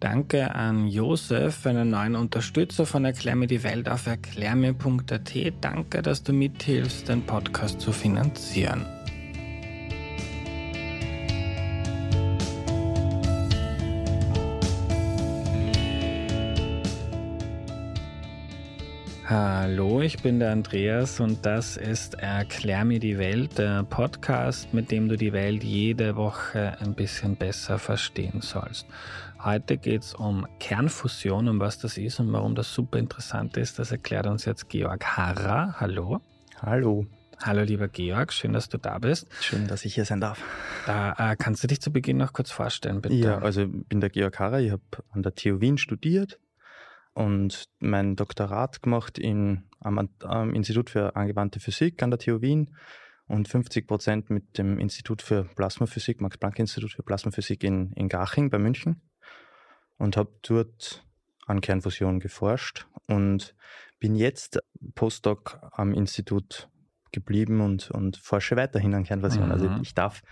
Danke an Josef, einen neuen Unterstützer von Erklär mir die Welt auf erklärmir.at. Danke, dass du mithilfst, den Podcast zu finanzieren. Hallo, ich bin der Andreas und das ist Erklär mir die Welt, der Podcast, mit dem du die Welt jede Woche ein bisschen besser verstehen sollst. Heute geht es um Kernfusion, um was das ist und warum das super interessant ist. Das erklärt uns jetzt Georg Harrer. Hallo. Hallo. Hallo lieber Georg, schön, dass du da bist. Schön, dass ich hier sein darf. Da, äh, kannst du dich zu Beginn noch kurz vorstellen, bitte? Ja, also ich bin der Georg Harrer, ich habe an der TU Wien studiert, und mein Doktorat gemacht in, am, am, Institut für angewandte Physik an der TU Wien und 50 Prozent mit dem Institut für Plasmaphysik, Max-Planck-Institut für Plasmaphysik in, in Garching bei München und habe dort an Kernfusion geforscht und bin jetzt Postdoc am Institut geblieben und, und forsche weiterhin an Kernfusion. Also mhm. Also ich darf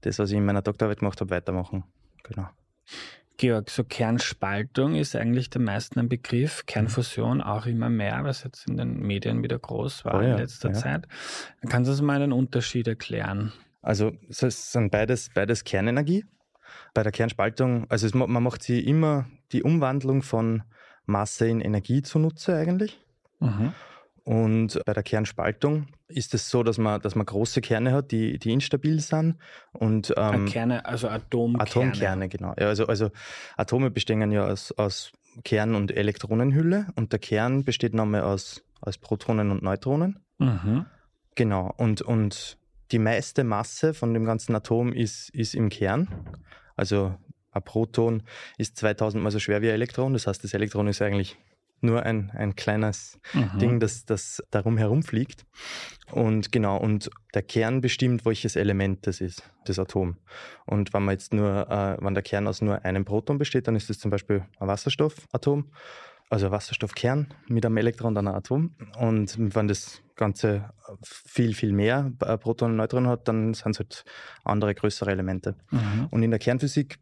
das, was ich in meiner Doktorarbeit gemacht habe, weitermachen. Genau. Georg, so Kernspaltung ist eigentlich den meisten ein Begriff, Kernfusion auch immer mehr, was jetzt in den Medien wieder groß war oh ja, in letzter ja. Zeit. Kannst du uns mal einen Unterschied erklären? Also es sind beides, beides Kernenergie. Bei der Kernspaltung, also es, man macht sie immer die Umwandlung von Masse in Energie zunutze eigentlich. Mhm. Und bei der Kernspaltung ist es so, dass man, dass man große Kerne hat, die, die instabil sind. Und, ähm, Kerne, also Atomkerne. Atomkerne, genau. Ja, also, also Atome bestehen ja aus, aus Kern- und Elektronenhülle und der Kern besteht nochmal aus, aus Protonen und Neutronen. Mhm. Genau. Und, und die meiste Masse von dem ganzen Atom ist, ist im Kern. Also ein Proton ist 2000 mal so schwer wie ein Elektron. Das heißt, das Elektron ist eigentlich nur ein, ein kleines mhm. Ding, das, das darum herumfliegt. Und genau, und der Kern bestimmt, welches Element das ist, das Atom. Und wenn man jetzt nur, äh, wenn der Kern aus nur einem Proton besteht, dann ist das zum Beispiel ein Wasserstoffatom, also ein Wasserstoffkern mit einem Elektron, dann ein Atom. Und wenn das Ganze viel, viel mehr Protonen und Neutronen hat, dann sind es halt andere, größere Elemente. Mhm. Und in der Kernphysik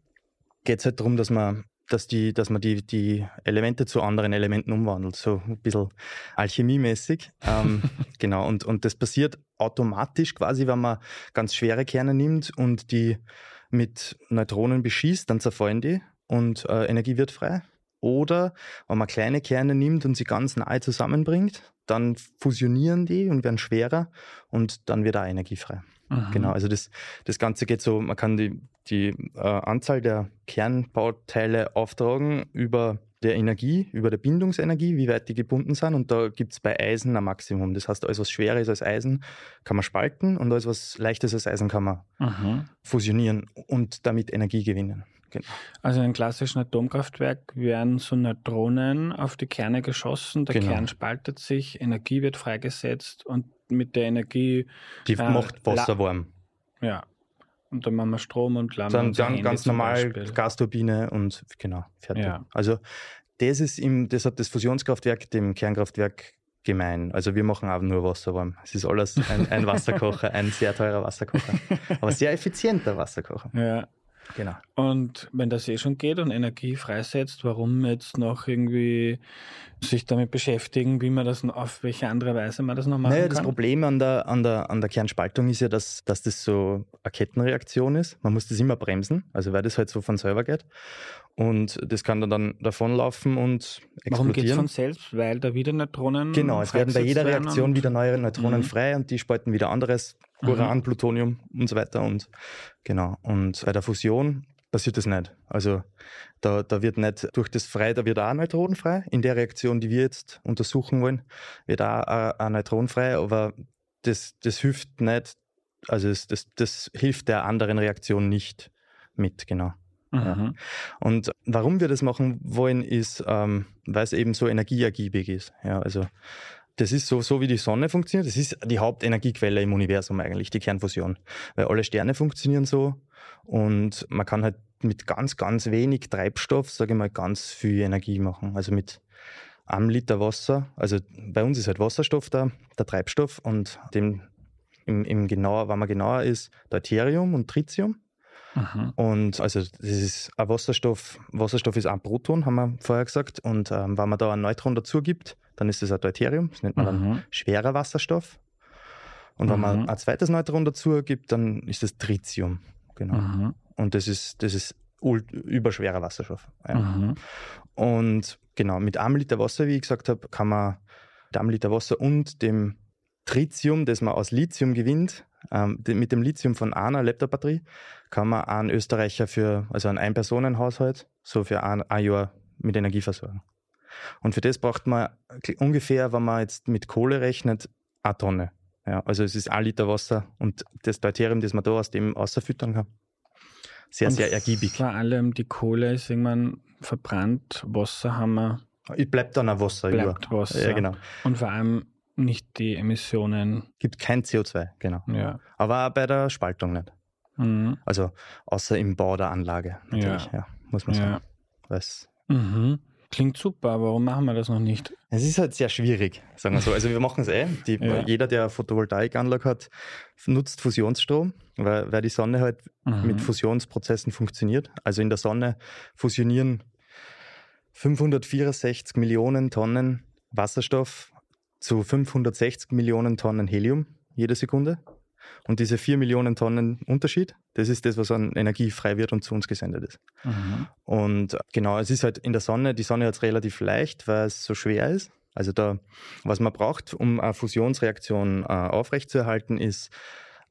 geht es halt darum, dass man dass, die, dass man die, die Elemente zu anderen Elementen umwandelt, so ein bisschen alchemiemäßig. ähm, genau, und, und das passiert automatisch quasi, wenn man ganz schwere Kerne nimmt und die mit Neutronen beschießt, dann zerfallen die und äh, Energie wird frei. Oder wenn man kleine Kerne nimmt und sie ganz nahe zusammenbringt, dann fusionieren die und werden schwerer und dann wird auch Energie frei. Mhm. Genau, also das, das Ganze geht so, man kann die, die äh, Anzahl der Kernbauteile auftragen über der Energie, über der Bindungsenergie, wie weit die gebunden sind. Und da gibt es bei Eisen ein Maximum. Das heißt, alles, was schwerer ist als Eisen, kann man spalten und alles, was leichter ist als Eisen, kann man mhm. fusionieren und damit Energie gewinnen. Genau. Also in einem klassischen Atomkraftwerk werden so Neutronen auf die Kerne geschossen, der genau. Kern spaltet sich, Energie wird freigesetzt und mit der Energie. Die äh, macht Wasser warm. Ja. Und dann machen wir Strom und Lamm. Dann, dann ganz normal. Gasturbine und genau, fertig. Ja. Also das ist im, das hat das Fusionskraftwerk dem Kernkraftwerk gemein. Also wir machen auch nur Wasser warm. Es ist alles ein, ein Wasserkocher, ein sehr teurer Wasserkocher. Aber sehr effizienter Wasserkocher. Ja. Genau. Und wenn das eh schon geht und Energie freisetzt, warum jetzt noch irgendwie sich damit beschäftigen, wie man das auf welche andere Weise man das noch machen naja, kann? Das Problem an der, an, der, an der Kernspaltung ist ja, dass, dass das so eine Kettenreaktion ist. Man muss das immer bremsen, also weil das halt so von selber geht. Und das kann dann, dann davonlaufen und explodieren. Warum geht es von selbst? Weil da wieder Neutronen Genau, es werden bei jeder Reaktion wieder neue Neutronen mhm. frei und die spalten wieder anderes, Uran, mhm. Plutonium und so weiter. Und genau. Und bei der Fusion passiert das nicht. Also da, da wird nicht durch das frei, da wird auch ein Neutron frei. In der Reaktion, die wir jetzt untersuchen wollen, wird auch ein Neutron frei, aber das, das hilft nicht, also das, das, das hilft der anderen Reaktion nicht mit, genau. Mhm. Ja. Und warum wir das machen wollen, ist, ähm, weil es eben so energieergiebig ist. Ja, also das ist so, so wie die Sonne funktioniert. Das ist die Hauptenergiequelle im Universum eigentlich, die Kernfusion. Weil alle Sterne funktionieren so und man kann halt mit ganz, ganz wenig Treibstoff, sage ich mal, ganz viel Energie machen. Also mit einem Liter Wasser, also bei uns ist halt Wasserstoff da, der Treibstoff und dem im, im genauer, wenn man genauer ist, Deuterium und Tritium. Mhm. Und also das ist ein Wasserstoff, Wasserstoff ist ein Proton, haben wir vorher gesagt. Und ähm, wenn man da ein Neutron dazu gibt, dann ist das ein Deuterium, das nennt man mhm. dann schwerer Wasserstoff. Und wenn mhm. man ein zweites Neutron dazu gibt, dann ist das Tritium. Genau. Mhm. Und das ist, das ist überschwerer Wasserstoff. Ja. Mhm. Und genau, mit einem Liter Wasser, wie ich gesagt habe, kann man mit einem Liter Wasser und dem Tritium, das man aus Lithium gewinnt, ähm, mit dem Lithium von einer Laptop-Batterie, kann man einen Österreicher für, also einen Ein-Personen-Haushalt, so für ein, ein Jahr mit Energie versorgen. Und für das braucht man ungefähr, wenn man jetzt mit Kohle rechnet, eine Tonne. Ja, also es ist ein Liter Wasser und das Deuterium, das man da aus dem ausfüttern kann. Sehr, und sehr ergiebig. Vor allem die Kohle ist irgendwann verbrannt, Wasser haben wir. Es bleibt dann ein Wasser bleibt über. Wasser. Ja, genau. Und vor allem nicht die Emissionen. Gibt kein CO2, genau. Ja. Aber auch bei der Spaltung nicht. Mhm. Also außer im Bau der Anlage, natürlich, ja, ja muss man sagen. Ja. Mhm. Klingt super, warum machen wir das noch nicht? Es ist halt sehr schwierig, sagen wir so. Also wir machen es eh. Die, ja. Jeder, der Photovoltaikanlage hat, nutzt Fusionsstrom, weil, weil die Sonne halt mhm. mit Fusionsprozessen funktioniert. Also in der Sonne fusionieren 564 Millionen Tonnen Wasserstoff zu 560 Millionen Tonnen Helium jede Sekunde. Und diese 4 Millionen Tonnen Unterschied, das ist das, was an Energie frei wird und zu uns gesendet ist. Mhm. Und genau, es ist halt in der Sonne, die Sonne hat es relativ leicht, weil es so schwer ist. Also da, was man braucht, um eine Fusionsreaktion äh, aufrechtzuerhalten, ist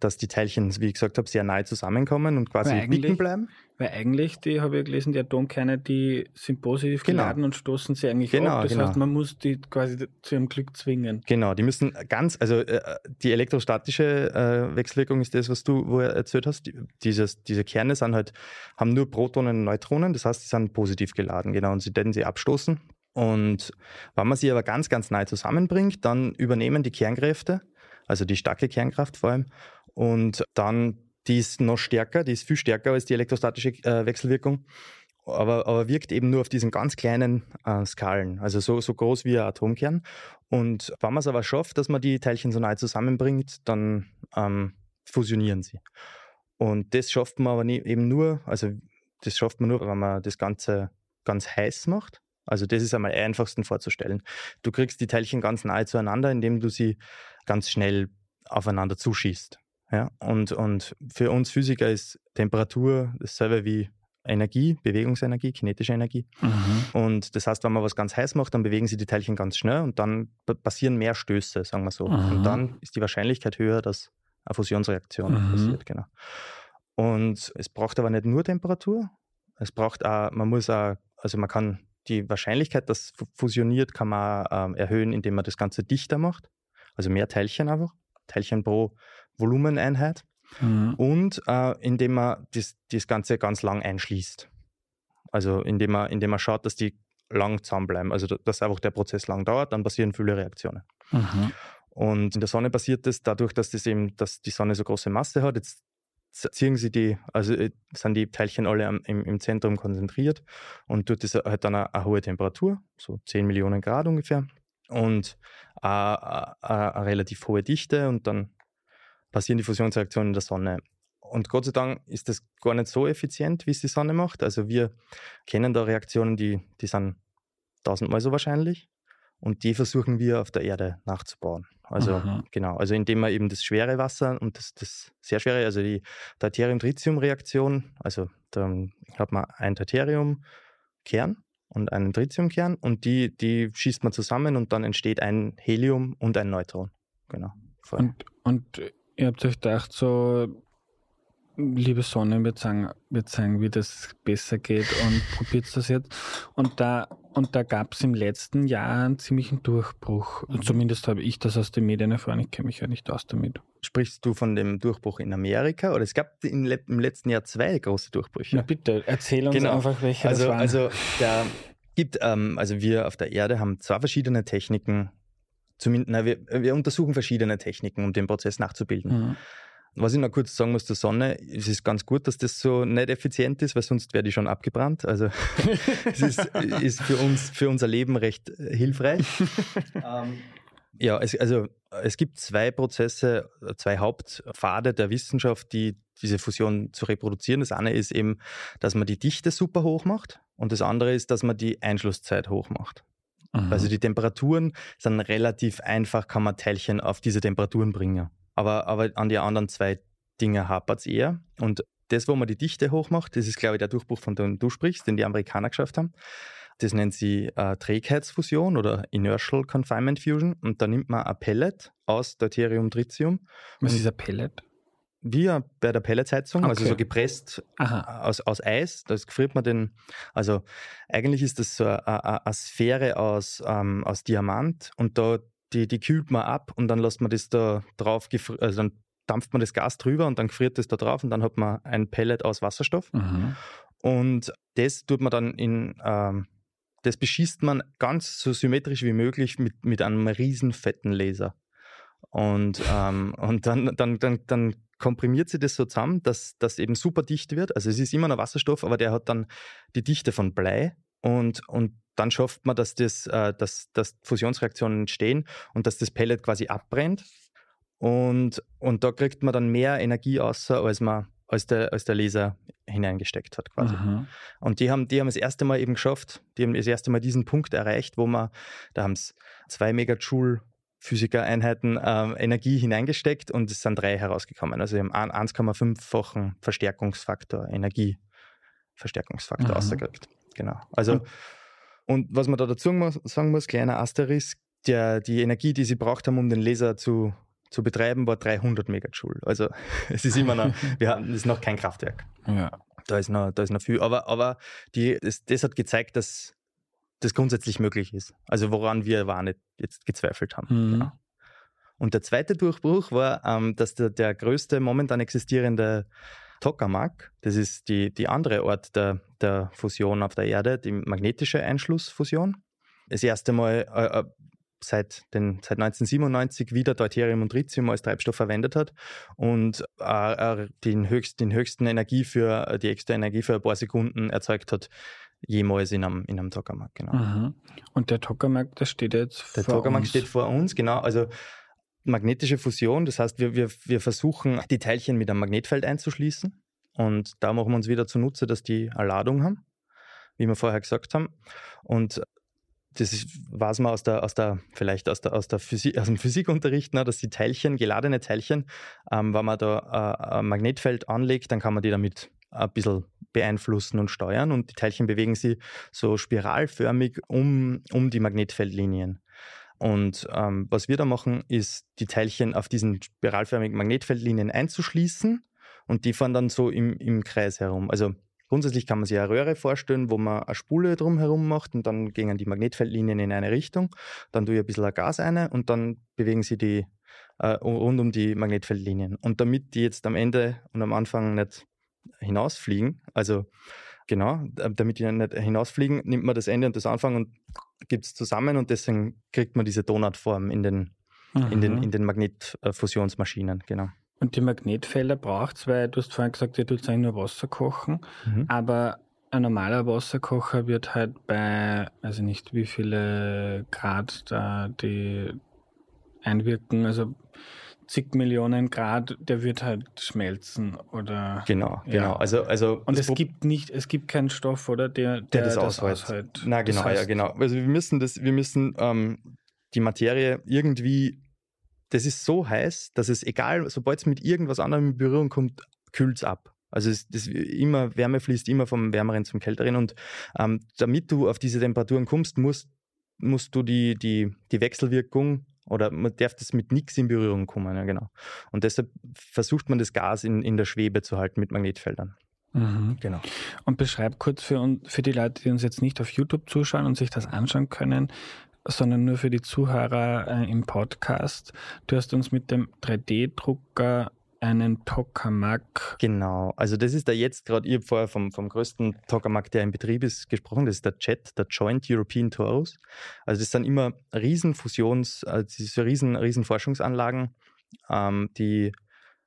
dass die Teilchen, wie ich gesagt habe, sehr nahe zusammenkommen und quasi bicken bleiben. Weil eigentlich, die habe ich gelesen, die Atomkerne, die sind positiv genau. geladen und stoßen sie eigentlich genau, ab. Das genau. heißt, man muss die quasi zu ihrem Glück zwingen. Genau, die müssen ganz, also äh, die elektrostatische äh, Wechselwirkung ist das, was du wo erzählt hast. Die, dieses, diese Kerne sind halt, haben nur Protonen und Neutronen, das heißt, sie sind positiv geladen, genau, und sie werden sie abstoßen. Und wenn man sie aber ganz, ganz nahe zusammenbringt, dann übernehmen die Kernkräfte, also die starke Kernkraft vor allem, und dann, die ist noch stärker, die ist viel stärker als die elektrostatische äh, Wechselwirkung, aber, aber wirkt eben nur auf diesen ganz kleinen äh, Skalen, also so, so groß wie ein Atomkern. Und wenn man es aber schafft, dass man die Teilchen so nahe zusammenbringt, dann ähm, fusionieren sie. Und das schafft man aber nie, eben nur, also das schafft man nur, wenn man das Ganze ganz heiß macht. Also das ist einmal einfachsten vorzustellen. Du kriegst die Teilchen ganz nahe zueinander, indem du sie ganz schnell aufeinander zuschießt. Ja, und, und für uns Physiker ist Temperatur dasselbe wie Energie, Bewegungsenergie, kinetische Energie. Mhm. Und das heißt, wenn man was ganz heiß macht, dann bewegen sich die Teilchen ganz schnell und dann passieren mehr Stöße, sagen wir so. Mhm. Und dann ist die Wahrscheinlichkeit höher, dass eine Fusionsreaktion mhm. passiert, genau. Und es braucht aber nicht nur Temperatur, es braucht auch, man muss auch, also man kann die Wahrscheinlichkeit, dass fusioniert, kann man ähm, erhöhen, indem man das Ganze dichter macht. Also mehr Teilchen einfach. Teilchen pro Volumeneinheit mhm. und äh, indem man das, das Ganze ganz lang einschließt. Also indem man, indem man schaut, dass die lang zusammenbleiben. Also dass einfach der Prozess lang dauert, dann passieren viele Reaktionen. Mhm. Und in der Sonne passiert das dadurch, dass, das eben, dass die Sonne so große Masse hat. Jetzt ziehen sie die, also äh, sind die Teilchen alle am, im, im, Zentrum konzentriert und dort ist halt dann eine, eine, hohe Temperatur, so 10 Millionen Grad ungefähr und eine, eine relativ hohe Dichte und dann passieren die Fusionsreaktionen in der Sonne. Und Gott sei Dank ist das gar nicht so effizient, wie es die Sonne macht. Also wir kennen da Reaktionen, die, die sind tausendmal so wahrscheinlich. Und die versuchen wir auf der Erde nachzubauen. Also Aha. genau, also indem man eben das schwere Wasser und das, das sehr schwere, also die Deuterium-Tritium-Reaktion, also da hat man ein Deuterium-Kern und einen Tritiumkern und die, die schießt man zusammen und dann entsteht ein Helium und ein Neutron. Genau. Und, und ihr habt euch gedacht, so, liebe Sonne, wir zeigen, wir zeigen, wie das besser geht und probiert das jetzt. Und da, und da gab es im letzten Jahr einen ziemlichen Durchbruch. Mhm. Zumindest habe ich das aus den Medien erfahren. Ich kenne mich ja nicht aus damit. Sprichst du von dem Durchbruch in Amerika? Oder es gab im, im letzten Jahr zwei große Durchbrüche. Na bitte, erzähl uns genau. einfach, welche also, das waren. Also, da gibt, ähm, also wir auf der Erde haben zwei verschiedene Techniken. Zumindest, na, wir, wir untersuchen verschiedene Techniken, um den Prozess nachzubilden. Mhm. Was ich noch kurz sagen muss zur Sonne, es ist ganz gut, dass das so nicht effizient ist, weil sonst wäre die schon abgebrannt. Also es ist, ist, für uns, für unser Leben recht hilfreich. ähm, Ja, es, also es gibt zwei Prozesse, zwei Hauptpfade der Wissenschaft, die diese Fusion zu reproduzieren. Das eine ist eben, dass man die Dichte super hoch macht und das andere ist, dass man die Einschlusszeit hoch macht. Mhm. Also die Temperaturen sind relativ einfach, kann man Teilchen auf diese Temperaturen bringen. Aber, aber an die anderen zwei Dinge hapert es eher. Und das, wo man die Dichte hoch macht, das ist, glaube ich, der Durchbruch, von dem du sprichst, den die Amerikaner geschafft haben. Das nennt sie äh, Trägheitsfusion oder Inertial Confinement Fusion. Und da nimmt man ein Pellet aus Deuterium Tritium. Was ist ein Pellet? Wie bei der Pelletsheizung, okay. also so gepresst aus, aus Eis. Da gefriert man den. Also eigentlich ist das so eine, eine Sphäre aus, ähm, aus Diamant und da die, die kühlt man ab und dann lässt man das da drauf, also dann dampft man das Gas drüber und dann gefriert das da drauf und dann hat man ein Pellet aus Wasserstoff. Mhm. Und das tut man dann in, ähm, das beschießt man ganz so symmetrisch wie möglich mit, mit einem riesen fetten Laser. Und, ähm, und dann, dann, dann, dann komprimiert sie das so zusammen, dass das eben super dicht wird. Also es ist immer noch Wasserstoff, aber der hat dann die Dichte von Blei und, und dann schafft man, dass, das, äh, dass, dass Fusionsreaktionen entstehen und dass das Pellet quasi abbrennt. Und, und da kriegt man dann mehr Energie außer, als man als der, als der Laser hineingesteckt hat quasi. Mhm. Und die haben, die haben das erste Mal eben geschafft, die haben das erste Mal diesen Punkt erreicht, wo man, da haben es zwei Megajoule Physikereinheiten ähm, Energie hineingesteckt und es sind drei herausgekommen. Also sie haben 1,5-fachen Verstärkungsfaktor, Energieverstärkungsfaktor mhm. ausgekriegt. Genau. Also, mhm. und was man da dazu sagen muss, kleiner Asterisk, der, die Energie, die sie braucht haben, um den Laser zu zu betreiben, war 300 Megajoule. Also es ist immer noch, wir haben, es ist noch kein Kraftwerk. Ja. Da ist noch, da ist noch viel. Aber, aber die, das, das hat gezeigt, dass das grundsätzlich möglich ist. Also woran wir war nicht jetzt gezweifelt haben. Mhm. Genau. Und der zweite Durchbruch war, ähm, dass der, der größte momentan existierende Tokamak, das ist die, die andere Ort der, der Fusion auf der Erde, die magnetische Einschlussfusion. Das erste Mal äh, äh seit, den, seit 1997 wieder Deuterium und Tritium als Treibstoff verwendet hat und äh, den, höchst, den höchsten Energie für die extra Energie für ein paar Sekunden erzeugt hat, jemals in einem, in einem Tokamak. Genau. Mhm. Und der Tokamak, der steht jetzt der vor Tokamak uns? steht vor uns, genau. Also magnetische Fusion, das heißt, wir, wir, wir versuchen, die Teilchen mit einem Magnetfeld einzuschließen. Und da machen wir uns wieder zunutze, dass die eine Ladung haben, wie wir vorher gesagt haben. Und das weiß man aus der, aus der, vielleicht aus der, aus der Physik, aus dem Physikunterricht, ne, dass die Teilchen, geladene Teilchen, ähm, wenn man da äh, ein Magnetfeld anlegt, dann kann man die damit ein bisschen beeinflussen und steuern und die Teilchen bewegen sich so spiralförmig um, um die Magnetfeldlinien. Und ähm, was wir da machen, ist die Teilchen auf diesen spiralförmigen Magnetfeldlinien einzuschließen und die fahren dann so im, im Kreis herum. Also Grundsätzlich kann man sich eine Röhre vorstellen, wo man eine Spule drumherum macht und dann gehen die Magnetfeldlinien in eine Richtung. Dann tue ich ein bisschen Gas ein und dann bewegen sie die äh, rund um die Magnetfeldlinien. Und damit die jetzt am Ende und am Anfang nicht hinausfliegen, also genau, damit die nicht hinausfliegen, nimmt man das Ende und das Anfang und gibt es zusammen und deswegen kriegt man diese Donutform in den, in den, in den Magnetfusionsmaschinen, genau. Und die Magnetfelder braucht es, weil du hast vorhin gesagt, ihr tut eigentlich nur Wasser kochen, mhm. aber ein normaler Wasserkocher wird halt bei, also nicht wie viele Grad da die einwirken, also zig Millionen Grad, der wird halt schmelzen oder. Genau, ja. genau. Also, also und es gibt nicht, es gibt keinen Stoff, oder der, der, der das, das aushält. Na genau, das heißt, ja genau. Also wir müssen das, wir müssen ähm, die Materie irgendwie das ist so heiß, dass es egal, sobald es mit irgendwas anderem in Berührung kommt, kühlt es ab. Also es, das immer, Wärme fließt immer vom Wärmeren zum Kälteren und ähm, damit du auf diese Temperaturen kommst, musst, musst du die, die, die Wechselwirkung oder man darf das mit nichts in Berührung kommen, ja genau. Und deshalb versucht man das Gas in, in der Schwebe zu halten mit Magnetfeldern. Mhm. Genau. Und beschreib kurz für, für die Leute, die uns jetzt nicht auf YouTube zuschauen und sich das anschauen können, sondern nur für die Zuhörer äh, im Podcast. Du hast uns mit dem 3D-Drucker einen Tokamak. Genau, also das ist der jetzt gerade, ich habe vorher vom, vom größten Tokamak, der in Betrieb ist, gesprochen, das ist der JET, der Joint European Torus. Also das sind immer Riesenfusions, also diese riesen, riesen Forschungsanlagen, ähm, die,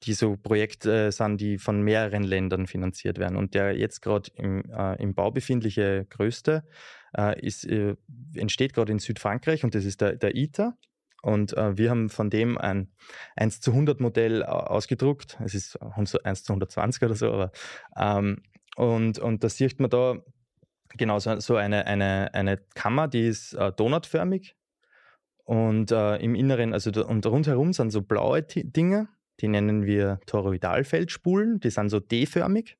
die so Projekte sind, die von mehreren Ländern finanziert werden. Und der jetzt gerade im, äh, im Bau befindliche größte äh, ist, äh, entsteht gerade in Südfrankreich und das ist der, der ITER. Und äh, wir haben von dem ein 1 zu 100 Modell ausgedruckt. Es ist 1 zu 120 oder so, aber ähm, und, und da sieht man da genau so, so eine, eine, eine Kammer, die ist äh, donutförmig. Und äh, im Inneren, also da, und rundherum sind so blaue T Dinge, die nennen wir Toroidalfeldspulen, die sind so D-förmig.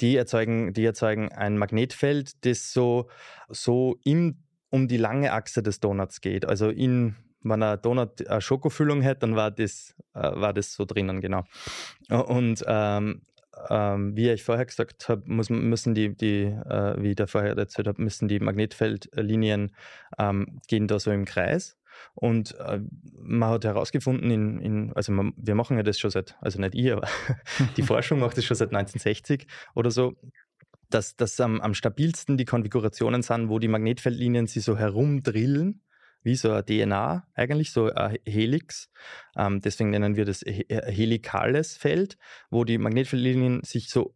Die erzeugen, die erzeugen ein Magnetfeld, das so, so im, um die lange Achse des Donuts geht. Also in, wenn ein Donut eine Schokofüllung hätte, dann war das, äh, war das so drinnen, genau. Und ähm, ähm, wie ich vorher gesagt habe, müssen die, die äh, wie ich vorher erzählt habe, müssen die Magnetfeldlinien ähm, gehen da so im Kreis. Und äh, man hat herausgefunden, in, in, also man, wir machen ja das schon seit, also nicht ich, aber die Forschung macht das schon seit 1960 oder so, dass, dass am, am stabilsten die Konfigurationen sind, wo die Magnetfeldlinien sie so herumdrillen wie so eine DNA, eigentlich so ein Helix. Ähm, deswegen nennen wir das helikales Feld, wo die Magnetfeldlinien sich so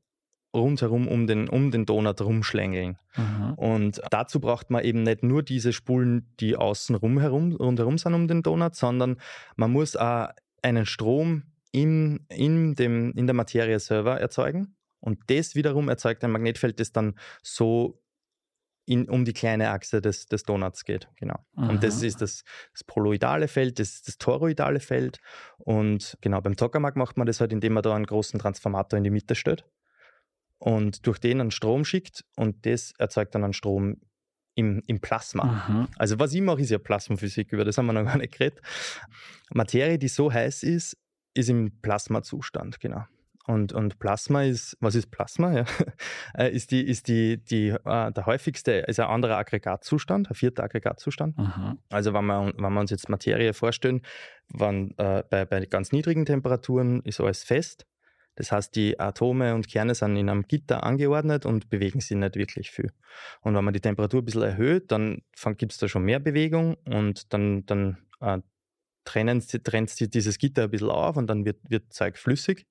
rundherum um den, um den Donut rumschlängeln. Mhm. Und dazu braucht man eben nicht nur diese Spulen, die außen herum, rundherum sind um den Donut, sondern man muss auch einen Strom in, in, dem, in der Materie selber erzeugen. Und das wiederum erzeugt ein Magnetfeld, das dann so in, um die kleine Achse des, des Donuts geht. Genau. Aha. Und das ist das, das poloidale Feld, das ist das toroidale Feld. Und genau, beim Tokamak macht man das halt, indem man da einen großen Transformator in die Mitte stellt und durch den einen Strom schickt und das erzeugt dann einen Strom im, im Plasma. Aha. Also was ich mache, ist ja Plasmaphysik, über das haben wir noch gar nicht geredet. Materie, die so heiß ist, ist im Plasmazustand, genau. Und, und Plasma ist, was ist Plasma? Ja. Äh, ist die, ist die, die, äh, der häufigste, ist ein anderer Aggregatzustand, ein vierter Aggregatzustand. Aha. Also wenn wir, wenn wir uns jetzt Materie vorstellen, wenn, äh, bei, bei ganz niedrigen Temperaturen ist alles fest. Das heißt, die Atome und Kerne sind in einem Gitter angeordnet und bewegen sich nicht wirklich viel. Und wenn man die Temperatur ein bisschen erhöht, dann gibt es da schon mehr Bewegung und dann, dann äh, trennen, trennt sich dieses Gitter ein bisschen auf und dann wird, wird Zeug flüssig.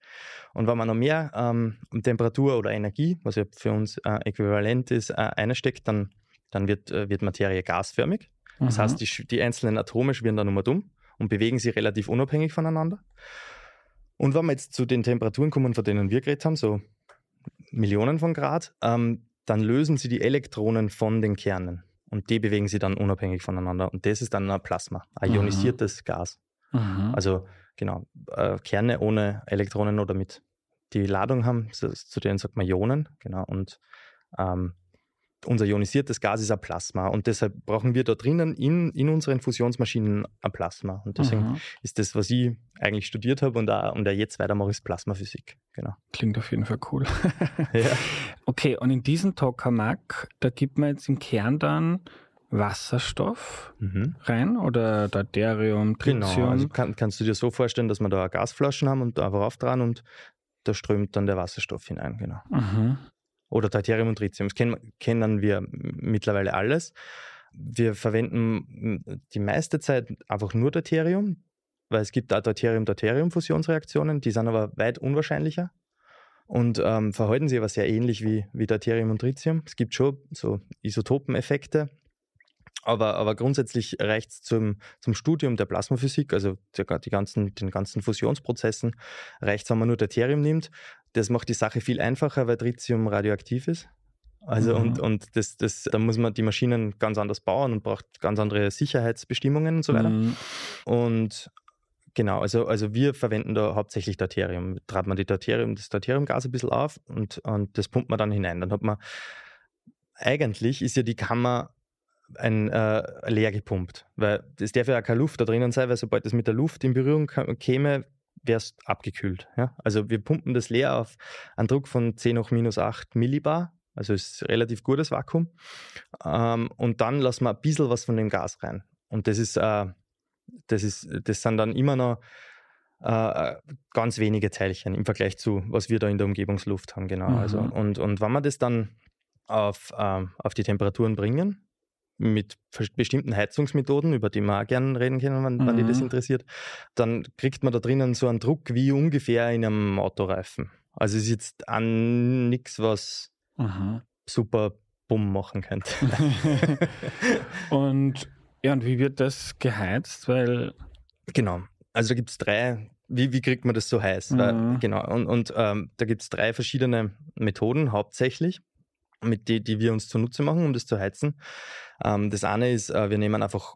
Und wenn man noch mehr ähm, Temperatur oder Energie, was ja für uns äh, äquivalent ist, äh, einsteckt, dann, dann wird, äh, wird Materie gasförmig. Das mhm. heißt, die, die einzelnen Atome schwirren dann immer dumm und bewegen sich relativ unabhängig voneinander. Und wenn wir jetzt zu den Temperaturen kommen, von denen wir geredet haben, so Millionen von Grad, ähm, dann lösen sie die Elektronen von den Kernen. Und die bewegen sich dann unabhängig voneinander. Und das ist dann ein Plasma, ein ionisiertes Gas. Mhm. Also genau, äh, Kerne ohne Elektronen oder mit die Ladung haben, zu, zu denen sagt man Ionen, genau. Und ähm, unser ionisiertes Gas ist ein Plasma und deshalb brauchen wir da drinnen in, in unseren Fusionsmaschinen ein Plasma. Und deswegen mhm. ist das, was ich eigentlich studiert habe und auch, und jetzt weitermache, ist Plasmaphysik. Genau. Klingt auf jeden Fall cool. ja. Okay, und in diesen Tokamak, da gibt man jetzt im Kern dann Wasserstoff mhm. rein oder Deuterium, Tritium? Genau, also kann, kannst du dir so vorstellen, dass wir da Gasflaschen haben und einfach auf dran und da strömt dann der Wasserstoff hinein, genau. Mhm oder Deuterium und Tritium. Das kennen, kennen wir mittlerweile alles. Wir verwenden die meiste Zeit einfach nur Deuterium, weil es gibt auch Deuterium-Deuterium-Fusionsreaktionen, die sind aber weit unwahrscheinlicher und ähm, verhalten sich aber sehr ähnlich wie, wie Deuterium und Tritium. Es gibt schon so Isotopeneffekte, aber, aber grundsätzlich reicht es zum, zum Studium der Plasmaphysik, also der, die ganzen, den ganzen Fusionsprozessen, reicht es, wenn man nur Deuterium nimmt. Das macht die Sache viel einfacher, weil Tritium radioaktiv ist. Also mhm. und, und das, das, da muss man die Maschinen ganz anders bauen und braucht ganz andere Sicherheitsbestimmungen und so weiter. Mhm. Und genau, also, also wir verwenden da hauptsächlich Deuterium. Trat man die Deuterium, das Deuteriumgas ein bisschen auf und, und das pumpt man dann hinein. Dann hat man eigentlich ist ja die Kammer ein, äh, leer gepumpt. Weil es darf ja auch keine Luft da drinnen sein, weil sobald es mit der Luft in Berührung käme, wäre es abgekühlt. Ja? Also wir pumpen das leer auf einen Druck von 10 hoch minus 8 Millibar. Also ist relativ gutes Vakuum. Ähm, und dann lassen wir ein bisschen was von dem Gas rein. Und das ist, äh, das ist, das sind dann immer noch äh, ganz wenige Teilchen im Vergleich zu, was wir da in der Umgebungsluft haben, genau. Mhm. Also, und, und wenn wir das dann auf, äh, auf die Temperaturen bringen, mit bestimmten Heizungsmethoden, über die wir auch gerne reden können, wenn, mhm. wenn dich das interessiert, dann kriegt man da drinnen so einen Druck wie ungefähr in einem Autoreifen. Also es ist jetzt an nichts, was mhm. super Bumm machen könnte. Und Ja, und wie wird das geheizt? Weil genau, also da gibt es drei, wie, wie kriegt man das so heiß? Mhm. Weil, genau, und, und ähm, da gibt es drei verschiedene Methoden hauptsächlich, mit die, die wir uns zunutze machen, um das zu heizen. Ähm, das eine ist, äh, wir nehmen einfach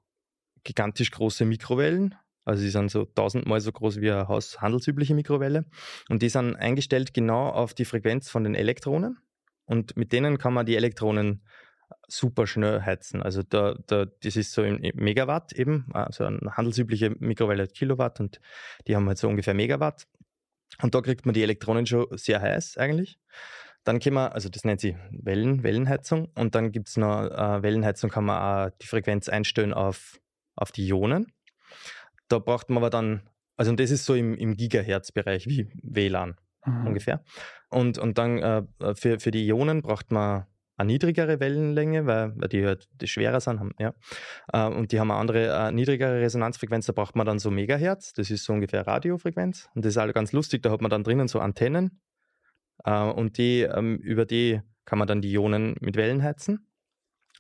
gigantisch große Mikrowellen, also die sind so tausendmal so groß wie eine haushandelsübliche Mikrowelle. Und die sind eingestellt genau auf die Frequenz von den Elektronen. Und mit denen kann man die Elektronen super schnell heizen. Also da, da, das ist so in Megawatt eben, also eine handelsübliche Mikrowelle hat Kilowatt und die haben halt so ungefähr Megawatt. Und da kriegt man die Elektronen schon sehr heiß eigentlich. Dann kann man, also das nennt sich Wellen, Wellenheizung und dann gibt es noch äh, Wellenheizung, kann man auch die Frequenz einstellen auf, auf die Ionen. Da braucht man aber dann, also das ist so im, im Gigahertz-Bereich wie WLAN mhm. ungefähr. Und, und dann äh, für, für die Ionen braucht man eine niedrigere Wellenlänge, weil, weil die halt die schwerer sind. Haben, ja. Äh, und die haben eine andere, eine niedrigere Resonanzfrequenz, da braucht man dann so Megahertz, das ist so ungefähr Radiofrequenz. Und das ist halt ganz lustig, da hat man dann drinnen so Antennen äh, und die, ähm, über die kann man dann die Ionen mit Wellen heizen.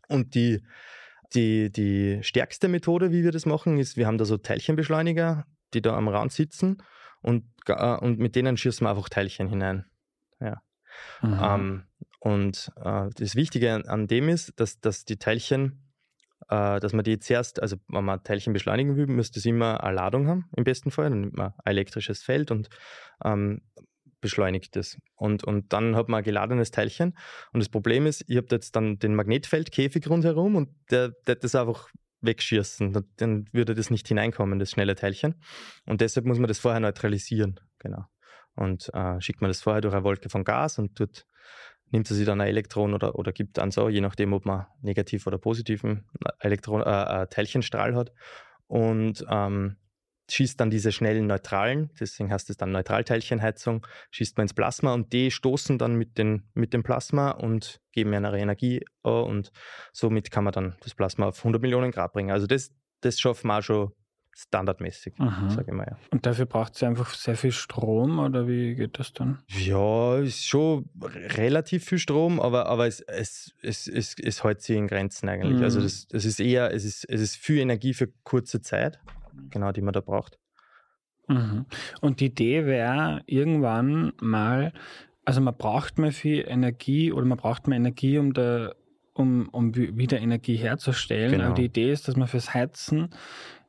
Und die, die, die stärkste Methode, wie wir das machen, ist, wir haben da so Teilchenbeschleuniger, die da am Rand sitzen und, äh, und mit denen schießen wir einfach Teilchen hinein. Ja. Mhm. Ähm, und äh, das Wichtige an dem ist, dass, dass die Teilchen, äh, dass man die zuerst, also wenn man Teilchen beschleunigen will, müsste es immer eine Ladung haben, im besten Fall. Dann nimmt man ein elektrisches Feld und ähm, beschleunigt es. Und, und dann hat man ein geladenes Teilchen. Und das Problem ist, ich habe jetzt dann den Magnetfeldkäfig rundherum und der, der das einfach wegschießen. Dann würde das nicht hineinkommen, das schnelle Teilchen. Und deshalb muss man das vorher neutralisieren. Genau. Und äh, schickt man das vorher durch eine Wolke von Gas und tut nimmt sich dann ein Elektron oder, oder gibt dann so, je nachdem, ob man negativ oder positiven Elektron, äh, äh, Teilchenstrahl hat. Und ähm, schießt dann diese schnellen Neutralen, deswegen heißt es dann Neutralteilchenheizung, schießt man ins Plasma und die stoßen dann mit, den, mit dem Plasma und geben eine Energie und somit kann man dann das Plasma auf 100 Millionen Grad bringen. Also das, das schaffen wir auch schon standardmäßig, sage ich mal. Ja. Und dafür braucht es einfach sehr viel Strom oder wie geht das dann? Ja, ist schon relativ viel Strom, aber, aber es, es, es, es, es hält sich in Grenzen eigentlich. Also mhm. Also das, das ist eher, es ist, es ist viel Energie für kurze Zeit, genau, die man da braucht. Mhm. Und die Idee wäre irgendwann mal, also man braucht mal viel Energie oder man braucht mal Energie, um da um, um wieder Energie herzustellen. Genau. Aber die Idee ist, dass man fürs Heizen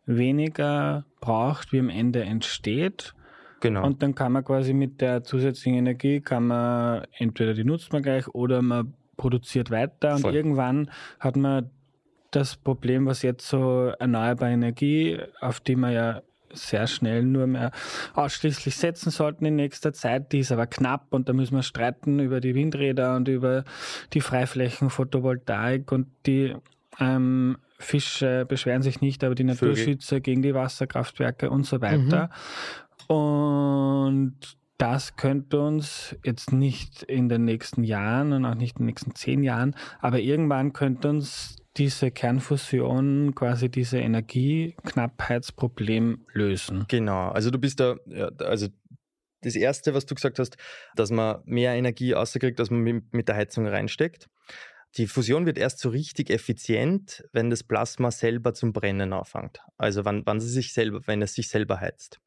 weniger braucht, wie am Ende entsteht. Genau. Und dann kann man quasi mit der zusätzlichen Energie, kann man entweder die nutzt man gleich oder man produziert weiter Voll. und irgendwann hat man das Problem, was jetzt so erneuerbare Energie, auf die man ja sehr schnell nur mehr ausschließlich setzen sollten in nächster Zeit. Die ist aber knapp und da müssen wir streiten über die Windräder und über die Freiflächen Photovoltaik und die ähm, Fische beschweren sich nicht, aber die Naturschützer Vögel. gegen die Wasserkraftwerke und so weiter. Mhm. Und das könnte uns jetzt nicht in den nächsten Jahren und auch nicht in den nächsten zehn Jahren, aber irgendwann könnte uns diese Kernfusion quasi diese Energieknappheitsproblem lösen. Genau, also du bist da, ja, also das Erste, was du gesagt hast, dass man mehr Energie auskriegt, als man mit der Heizung reinsteckt. Die Fusion wird erst so richtig effizient, wenn das Plasma selber zum Brennen anfängt. Also wenn, wenn, sie sich selber, wenn es sich selber heizt.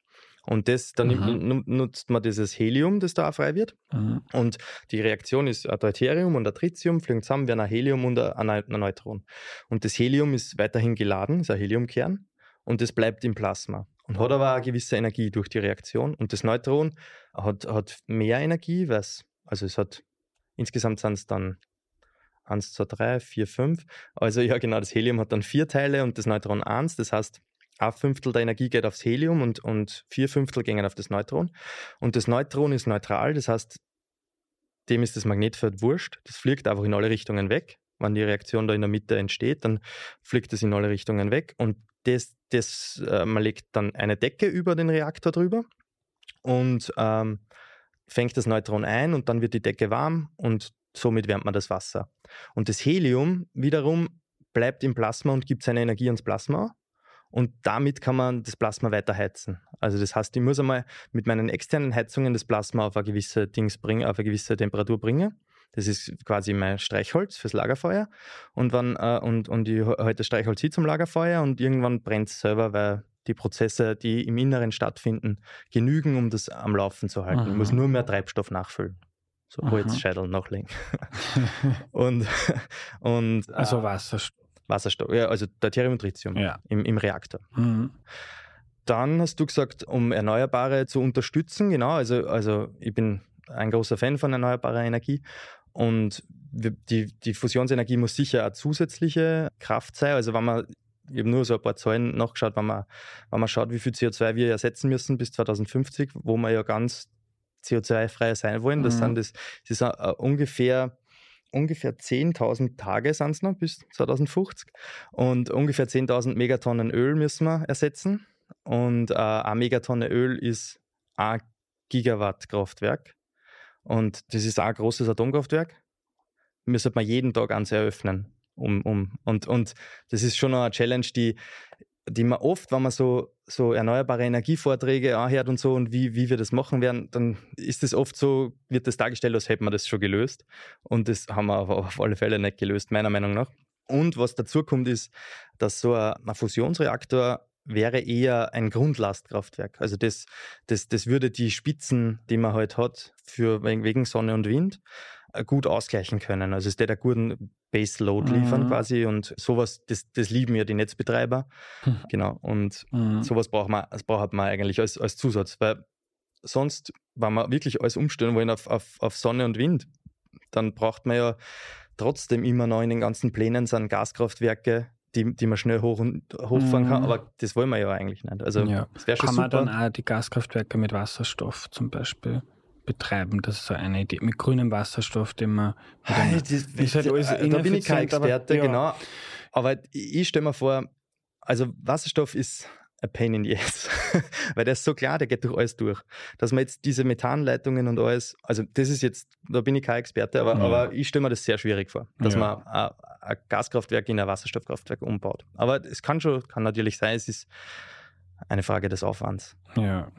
Und das, dann nutzt man dieses Helium, das da frei wird. Mhm. Und die Reaktion ist ein Deuterium und ein Tritium fliegen zusammen, werden ein Helium und ein, ein Neutron. Und das Helium ist weiterhin geladen, ist ein Heliumkern. Und das bleibt im Plasma und hat aber eine gewisse Energie durch die Reaktion. Und das Neutron hat, hat mehr Energie, weil es, also es hat insgesamt sind es dann 1, 2, 3, 4, 5. Also ja, genau, das Helium hat dann vier Teile und das Neutron 1. Das heißt, ein Fünftel der Energie geht aufs Helium und, und vier Fünftel gehen auf das Neutron. Und das Neutron ist neutral, das heißt, dem ist das Magnetfeld wurscht. Das fliegt einfach in alle Richtungen weg. Wenn die Reaktion da in der Mitte entsteht, dann fliegt es in alle Richtungen weg. Und das, das, äh, man legt dann eine Decke über den Reaktor drüber und ähm, fängt das Neutron ein und dann wird die Decke warm und somit wärmt man das Wasser. Und das Helium wiederum bleibt im Plasma und gibt seine Energie ans Plasma. Und damit kann man das Plasma weiter heizen. Also das heißt, ich muss einmal mit meinen externen Heizungen das Plasma auf eine gewisse Dings bringen, auf eine gewisse Temperatur bringen. Das ist quasi mein Streichholz fürs Lagerfeuer. Und, wenn, äh, und, und ich das Streichholz hin zum Lagerfeuer und irgendwann brennt es selber, weil die Prozesse, die im Inneren stattfinden, genügen, um das am Laufen zu halten. Aha. Ich muss nur mehr Treibstoff nachfüllen. So Holzscheitel nachlegen. und, und, also Wasserstoff. Wasserstoff, ja, also Deuterium und Tritium ja. im, im Reaktor. Mhm. Dann hast du gesagt, um Erneuerbare zu unterstützen, genau, also, also ich bin ein großer Fan von erneuerbarer Energie und die, die Fusionsenergie muss sicher eine zusätzliche Kraft sein. Also wenn man ich habe nur so ein paar Zahlen nachgeschaut, wenn man, wenn man schaut, wie viel CO2 wir ersetzen müssen bis 2050, wo wir ja ganz CO2-frei sein wollen. Das mhm. sind das, das ist uh, ungefähr ungefähr 10.000 Tage sind es noch bis 2050 und ungefähr 10.000 Megatonnen Öl müssen wir ersetzen und äh, eine Megatonne Öl ist ein Gigawatt Kraftwerk und das ist auch ein großes Atomkraftwerk. Müssen wir jeden Tag eins eröffnen. Um, um, und, und das ist schon eine Challenge, die, die man oft, wenn man so, so erneuerbare Energievorträge anhört und so und wie, wie wir das machen werden, dann ist es oft so, wird das dargestellt, als hätten wir das schon gelöst. Und das haben wir aber auf alle Fälle nicht gelöst, meiner Meinung nach. Und was dazu kommt, ist, dass so ein, Fusionsreaktor wäre eher ein Grundlastkraftwerk. Also das, das, das würde die Spitzen, die man heute halt hat, für, wegen Sonne und Wind, gut ausgleichen können. Also es wird einen guten Baseload liefern mhm. quasi und sowas, das, das lieben ja die Netzbetreiber. Mhm. Genau. Und mhm. sowas braucht man, das braucht man eigentlich als, als Zusatz, weil sonst, wenn wir wirklich alles umstellen wollen auf, auf, auf Sonne und Wind, dann braucht man ja trotzdem immer noch in den ganzen Plänen sind Gaskraftwerke, die, die man schnell hoch und, hochfahren mhm. kann, aber das wollen wir ja eigentlich nicht. Also ja. das wäre schon Kann super. man dann auch die Gaskraftwerke mit Wasserstoff zum Beispiel betreiben. Das ist so eine Idee. Mit grünem Wasserstoff, den man. Hey, das, ist halt alles da bin ich kein Experte, aber, ja. genau. Aber ich stelle mir vor, also Wasserstoff ist a pain in the ass. Weil der ist so klar, der geht durch alles durch. Dass man jetzt diese Methanleitungen und alles, also das ist jetzt, da bin ich kein Experte, aber, ja. aber ich stelle mir das sehr schwierig vor, dass ja. man ein, ein, Gaskraftwerk in ein Wasserstoffkraftwerk umbaut. Aber es kann schon, kann natürlich sein, es ist eine Frage des Aufwands. Ja.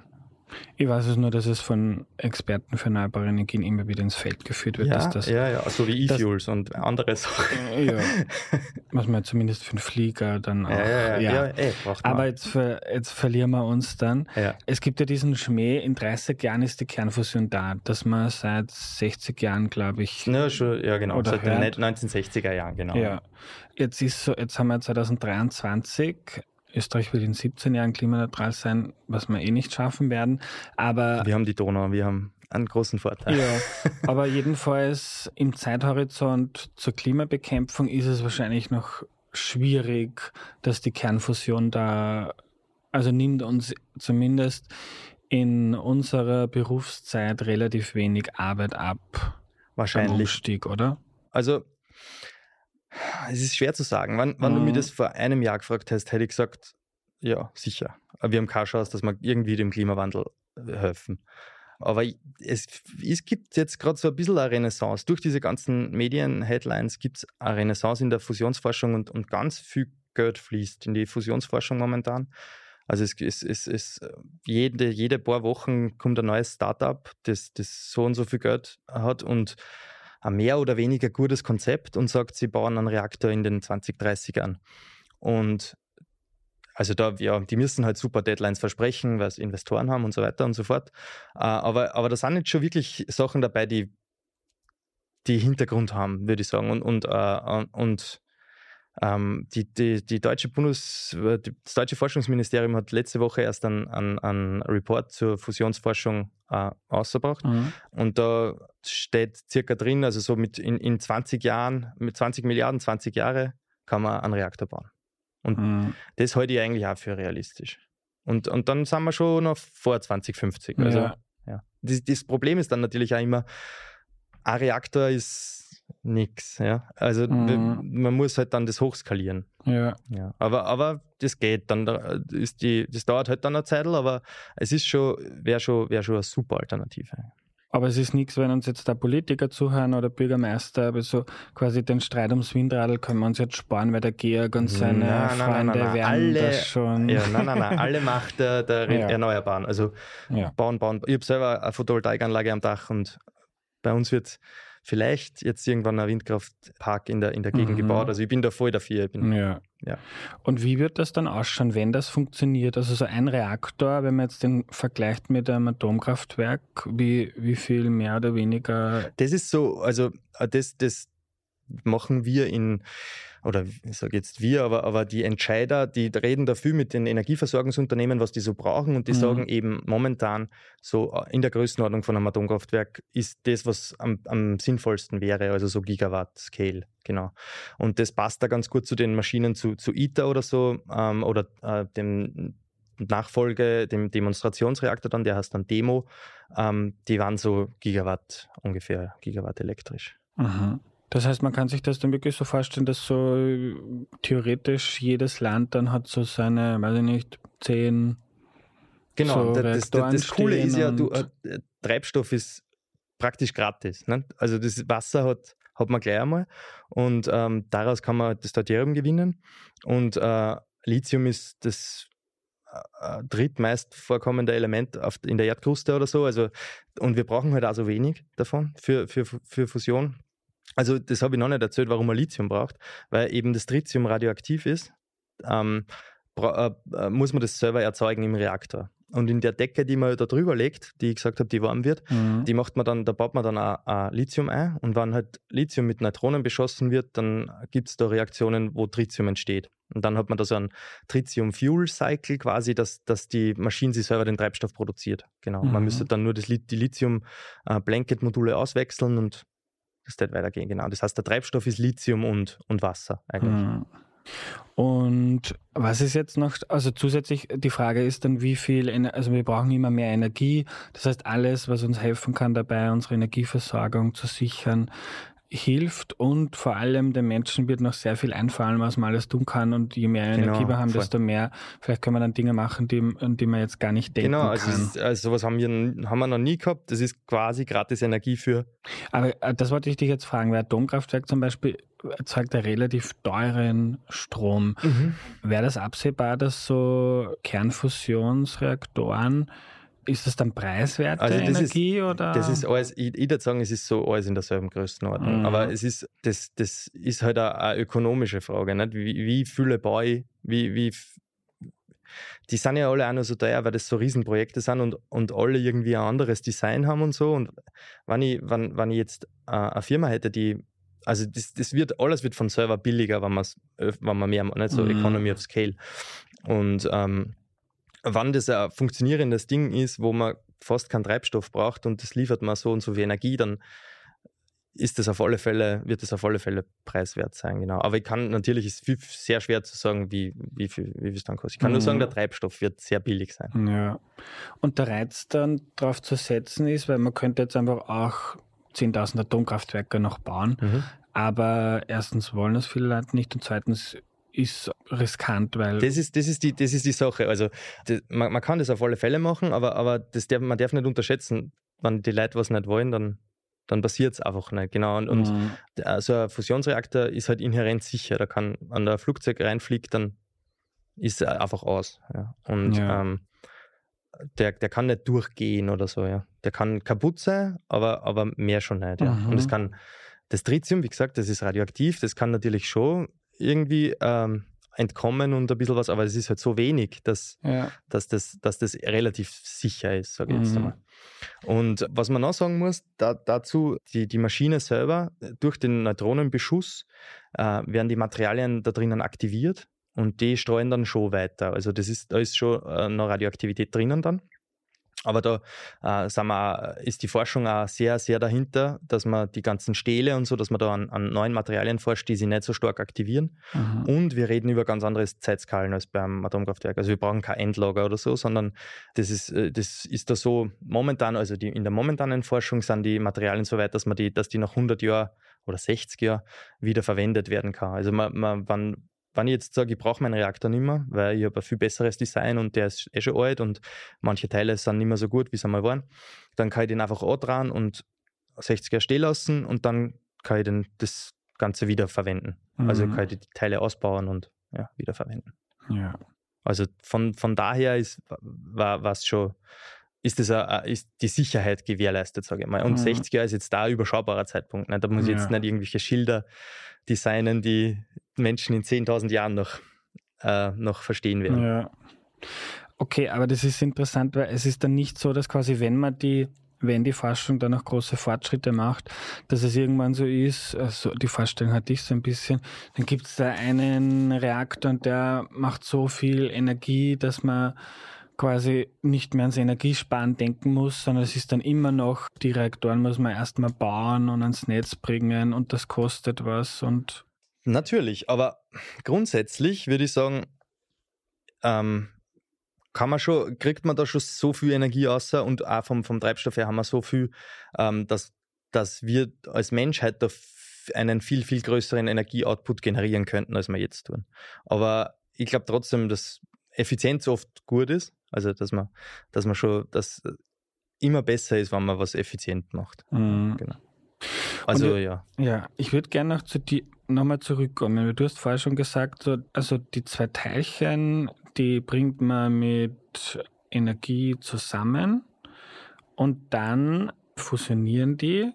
Ich weiß es nur, dass es von Experten für erneuerbare Energien immer wieder ins Feld geführt wird. Ja, dass das, ja, ja, so wie E-Fuels und andere Sachen. Ja, was man zumindest für einen Flieger dann auch. Ja, ja, ja. ja. Ey, Aber jetzt, ver, jetzt verlieren wir uns dann. Es gibt ja diesen Schmäh, in 30 Jahren ist die Kernfusion da, dass man seit 60 Jahren, glaube ich. Ja, schon, ja genau, seit den 1960er Jahren, genau. Ja. Jetzt, ist so, jetzt haben wir 2023 Österreich wird in 17 Jahren klimaneutral sein, was wir eh nicht schaffen werden. Aber wir haben die Donau, wir haben einen großen Vorteil. Ja, aber jedenfalls im Zeithorizont zur Klimabekämpfung ist es wahrscheinlich noch schwierig, dass die Kernfusion da, also nimmt uns zumindest in unserer Berufszeit relativ wenig Arbeit ab. Wahrscheinlich. Umstieg, oder? Also es ist schwer zu sagen. Wenn, wenn mhm. du mir mhm. das vor einem Jahr gefragt hast, hätte ich gesagt, ja, sicher. Wir haben keine Chance, dass wir irgendwie dem Klimawandel äh, helfen. Aber es, es gibt jetzt gerade so ein bisschen eine Renaissance. Durch diese ganzen Medien-Headlines gibt es eine Renaissance in der Fusionsforschung und, und ganz viel Geld fließt in die Fusionsforschung momentan. Also es, es, es, es jede, jede paar Wochen kommt ein neues Startup, das, das so und so viel Geld hat und ein mehr oder weniger gutes Konzept und sagt, sie bauen einen Reaktor in den 2030ern. Und also da, ja, die müssen halt super Deadlines versprechen, weil sie Investoren haben und so weiter und so fort. Äh, aber, aber da sind jetzt schon wirklich Sachen dabei, die, die Hintergrund haben, würde ich sagen. Und, und, äh, und ähm, die, die, die deutsche Bundes, das deutsche Forschungsministerium hat letzte Woche erst einen, einen, einen Report zur Fusionsforschung äh, ausgebracht. Mhm. Und da steht circa drin, also so mit in, in 20 Jahren, mit 20 Milliarden, 20 Jahre kann man einen Reaktor bauen. Und mhm. das halte ich eigentlich auch für realistisch. Und, und dann sind wir schon noch vor 2050. Also, ja. ja. Das, das Problem ist dann natürlich auch immer, ein Reaktor ist nichts. Ja? Also mhm. man muss halt dann das hochskalieren. Ja. ja. Aber, aber das geht. Dann ist die, das dauert halt dann eine Zeit, aber es ist schon, wäre schon, wär schon eine super Alternative. Aber es ist nichts, wenn uns jetzt da Politiker zuhören oder Bürgermeister, aber so quasi den Streit ums Windradl können wir uns jetzt sparen, weil der Georg und seine nein, Freunde nein, nein, werden alle, das schon. Ja, nein, nein, nein, alle Macht der, der ja. Erneuerbaren. Also ja. bauen, bauen. Ich habe selber eine Photovoltaikanlage am Dach und bei uns wird vielleicht jetzt irgendwann ein Windkraftpark in der, in der Gegend mhm. gebaut. Also ich bin da voll dafür. Bin, ja. ja. Und wie wird das dann ausschauen, wenn das funktioniert? Also so ein Reaktor, wenn man jetzt den vergleicht mit einem Atomkraftwerk, wie, wie viel mehr oder weniger? Das ist so, also äh, das, das machen wir in oder ich sage jetzt wir, aber, aber die Entscheider, die reden dafür mit den Energieversorgungsunternehmen, was die so brauchen und die mhm. sagen eben momentan so äh, in der Größenordnung von einem Atomkraftwerk ist das, was am, am sinnvollsten wäre, also so Gigawatt-Scale, genau. Und das passt da ganz gut zu den Maschinen zu, zu ITER oder so ähm, oder äh, dem Nachfolge, dem Demonstrationsreaktor dann, der heißt dann Demo, ähm, die waren so Gigawatt ungefähr, Gigawatt elektrisch. Mhm. Das heißt, man kann sich das dann wirklich so vorstellen, dass so äh, theoretisch jedes Land dann hat so seine, weiß ich nicht, zehn. Genau, so das, das, das, Coole ist ja, du, äh, Treibstoff ist praktisch gratis. Ne? Also das Wasser hat, hat man gleich einmal und ähm, daraus kann man das Deuterium gewinnen und äh, Lithium ist das äh, drittmeist vorkommende Element auf, in der Erdkruste oder so. Also, und wir brauchen halt auch so wenig davon für, für, für Fusion. Also das habe ich noch nicht erzählt, warum man Lithium braucht, weil eben das Tritium radioaktiv ist, ähm, äh, äh, muss man das selber erzeugen im Reaktor. Und in der Decke, die man da drüber legt, die ich gesagt habe, die warm wird, mhm. die macht man dann, da baut man dann auch, Lithium ein. Und wenn halt Lithium mit Neutronen beschossen wird, dann gibt es da Reaktionen, wo Tritium entsteht. Und dann hat man da so einen Tritium-Fuel-Cycle quasi, dass, dass die Maschine sich selber den Treibstoff produziert. Genau. Mhm. Man müsste dann nur das, die Lithium-Blanket-Module äh, auswechseln und das wird weitergehen, genau. Das heißt, der Treibstoff ist Lithium und, und Wasser eigentlich. Mhm. Und was ist jetzt noch, also zusätzlich die Frage ist dann, wie viel, also wir brauchen immer mehr Energie. Das heißt, alles, was uns helfen kann dabei, unsere Energieversorgung zu sichern, hilft und vor allem den Menschen wird noch sehr viel einfallen, was man alles tun kann und je mehr genau, Energie wir haben, voll. desto mehr, vielleicht können wir dann Dinge machen, die, die man jetzt gar nicht denken genau, also kann. Genau, also sowas haben wir, haben wir noch nie gehabt, das ist quasi gratis Energie für... Aber äh, das wollte ich dich jetzt fragen, weil Atomkraftwerk zum Beispiel erzeugt ja relativ teuren Strom. Mhm. Wäre das absehbar, dass so Kernfusionsreaktoren ist das dann preiswerte also Energie ist, oder? Das ist alles, ich, ich würde sagen, es ist so alles in derselben Größenordnung. Mhm. Aber es ist, das, das ist halt eine, eine ökonomische Frage. Nicht? Wie, wie viele baue ich, wie, wie, die sind ja alle auch noch so teuer, weil das so Riesenprojekte sind und, und alle irgendwie ein anderes Design haben und so. Und wenn ich, wenn, wenn ich jetzt äh, eine Firma hätte, die, also das, das wird, alles wird von selber billiger, wenn, wenn man mehr, nicht so mhm. Economy of Scale. Und ähm, wann das ein funktionierendes Ding ist, wo man fast keinen Treibstoff braucht und das liefert man so und so viel Energie, dann ist das auf alle Fälle, wird das auf alle Fälle preiswert sein, genau. Aber ich kann natürlich ist es sehr schwer zu sagen, wie, wie viel, wie viel es dann kostet. Ich kann mhm. nur sagen, der Treibstoff wird sehr billig sein. Ja. Und der Reiz dann darauf zu setzen ist, weil man könnte jetzt einfach auch 10.000 Atomkraftwerke noch bauen. Mhm. Aber erstens wollen es viele Leute nicht und zweitens ist riskant, weil. Das ist, das ist, die, das ist die Sache. Also, das, man, man, kann das auf alle Fälle machen, aber, aber das darf, man darf nicht unterschätzen, wenn die Leute was nicht wollen, dann, dann passiert es einfach nicht. Genau. Und, mhm. und so ein Fusionsreaktor ist halt inhärent sicher. Da kann, wenn da ein Flugzeug reinfliegt, dann ist er einfach aus. Ja. Und ja. Ähm, der, der kann nicht durchgehen oder so, ja. Der kann kaputt sein, aber, aber mehr schon nicht. Ja. Mhm. Und es kann, das Tritium, wie gesagt, das ist radioaktiv, das kann natürlich schon irgendwie ähm, entkommen und ein bisschen was, aber es ist halt so wenig, dass, ja. dass, das, dass das relativ sicher ist, sage ich mhm. jetzt einmal. Und was man noch sagen muss, da, dazu, die, die Maschine selber, durch den Neutronenbeschuss äh, werden die Materialien da drinnen aktiviert und die streuen dann schon weiter. Also das ist, da ist schon äh, noch Radioaktivität drinnen dann. Aber da äh, wir, ist die Forschung auch sehr, sehr dahinter, dass man die ganzen Stähle und so, dass man da an, an neuen Materialien forscht, die sich nicht so stark aktivieren. Mhm. Und wir reden über ganz andere Zeitskalen als beim Atomkraftwerk. Also wir brauchen kein Endlager oder so, sondern das ist, äh, das ist da so momentan, also die, in der momentanen Forschung sind die Materialien so weit, dass man die, dass die nach 100 Jahren oder 60 Jahren wieder verwendet werden kann. Also man, man, wenn, wenn ich jetzt sage, ich brauche meinen Reaktor nicht mehr, weil ich habe ein viel besseres Design und der ist eh schon alt und manche Teile sind nicht mehr so gut, wie sie einmal waren, dann kann ich den einfach dran und 60 Jahre stehen lassen und dann kann ich den, das Ganze wieder verwenden. Also mhm. Also kann ich die Teile ausbauen und ja, wieder verwenden. Ja. Also von, von daher ist, war es schon ist, das a, ist die Sicherheit gewährleistet, sage ich mal. Und mhm. 60 Jahre ist jetzt da ein überschaubarer Zeitpunkt. Ne? Da muss ich ja. jetzt nicht irgendwelche Schilder designen, die Menschen in 10.000 Jahren noch, äh, noch verstehen werden. Ja. Okay, aber das ist interessant, weil es ist dann nicht so, dass quasi, wenn man die wenn die Forschung dann noch große Fortschritte macht, dass es irgendwann so ist, also die Vorstellung hatte ich so ein bisschen, dann gibt es da einen Reaktor und der macht so viel Energie, dass man quasi nicht mehr ans Energiesparen denken muss, sondern es ist dann immer noch, die Reaktoren muss man erstmal bauen und ans Netz bringen und das kostet was und Natürlich, aber grundsätzlich würde ich sagen, ähm, kann man schon, kriegt man da schon so viel Energie aus und auch vom, vom Treibstoff her haben wir so viel, ähm, dass, dass wir als Menschheit da einen viel, viel größeren Energieoutput generieren könnten, als wir jetzt tun. Aber ich glaube trotzdem, dass Effizienz oft gut ist. Also dass man, dass man schon, dass immer besser ist, wenn man was effizient macht. Mhm. Genau. Also und, ja. Ja, ich würde gerne noch zu die nochmal zurückkommen. Du hast vorher schon gesagt, so, also die zwei Teilchen, die bringt man mit Energie zusammen und dann fusionieren die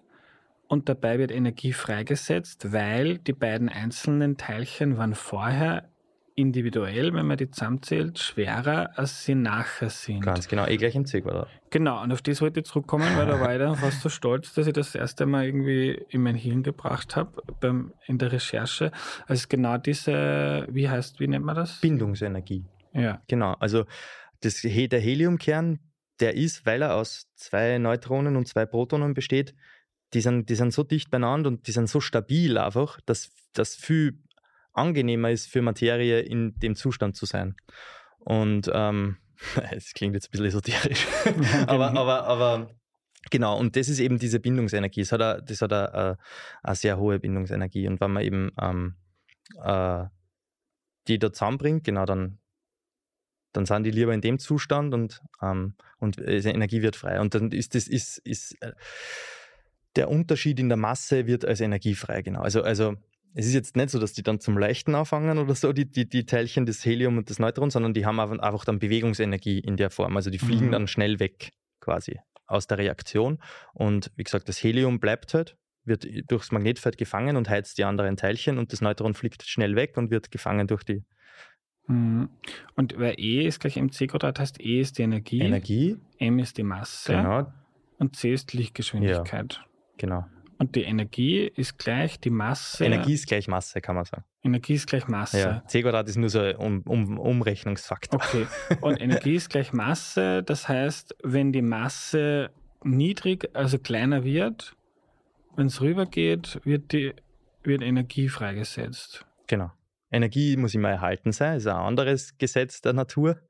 und dabei wird Energie freigesetzt, weil die beiden einzelnen Teilchen waren vorher individuell, wenn man die zusammenzählt, schwerer, als sie nachher sind. Ganz genau, eh gleich im C Quadrat. Genau, und auf das wollte ich zurückkommen, weil da war ich dann fast so stolz, dass ich das erste Mal irgendwie in mein Hirn gebracht habe in der Recherche. Also genau diese, wie heißt, wie nennt man das? Bindungsenergie. Ja. Genau, also das, der Heliumkern, der ist, weil er aus zwei Neutronen und zwei Protonen besteht, die sind, die sind so dicht beieinander und die sind so stabil einfach, dass das viel angenehmer ist für Materie in dem Zustand zu sein. Und ähm, es klingt jetzt ein bisschen esoterisch, aber, genau. aber, aber genau, und das ist eben diese Bindungsenergie. Das hat, a, das hat eine, eine sehr hohe Bindungsenergie. Und wenn man eben ähm, äh, die da zusammenbringt, genau, dann dann sind die lieber in dem Zustand und, ähm, und Energie wird frei. Und dann ist das ist, ist äh, der Unterschied in der Masse wird als Energie frei, genau. Also, also es ist jetzt nicht so, dass die dann zum Leichten anfangen oder so, die, die, die Teilchen des Helium und des Neutron, sondern die haben einfach dann Bewegungsenergie in der Form. Also die fliegen mhm. dann schnell weg quasi aus der Reaktion. Und wie gesagt, das Helium bleibt halt, wird durchs Magnetfeld gefangen und heizt die anderen Teilchen und das Neutron fliegt schnell weg und wird gefangen durch die Mhm. Und weil E ist gleich mc Quadrat, heißt E ist die Energie, Energie, M ist die Masse genau. und C ist die Lichtgeschwindigkeit. Ja, genau. Und die Energie ist gleich die Masse. Energie ist gleich Masse, kann man sagen. Energie ist gleich Masse. Ja, C Quadrat ist nur so ein um, um, Umrechnungsfaktor. Okay. Und Energie ist gleich Masse, das heißt, wenn die Masse niedrig, also kleiner wird, wenn es rübergeht, wird die wird Energie freigesetzt. Genau. Energie muss immer erhalten sein, ist ein anderes Gesetz der Natur.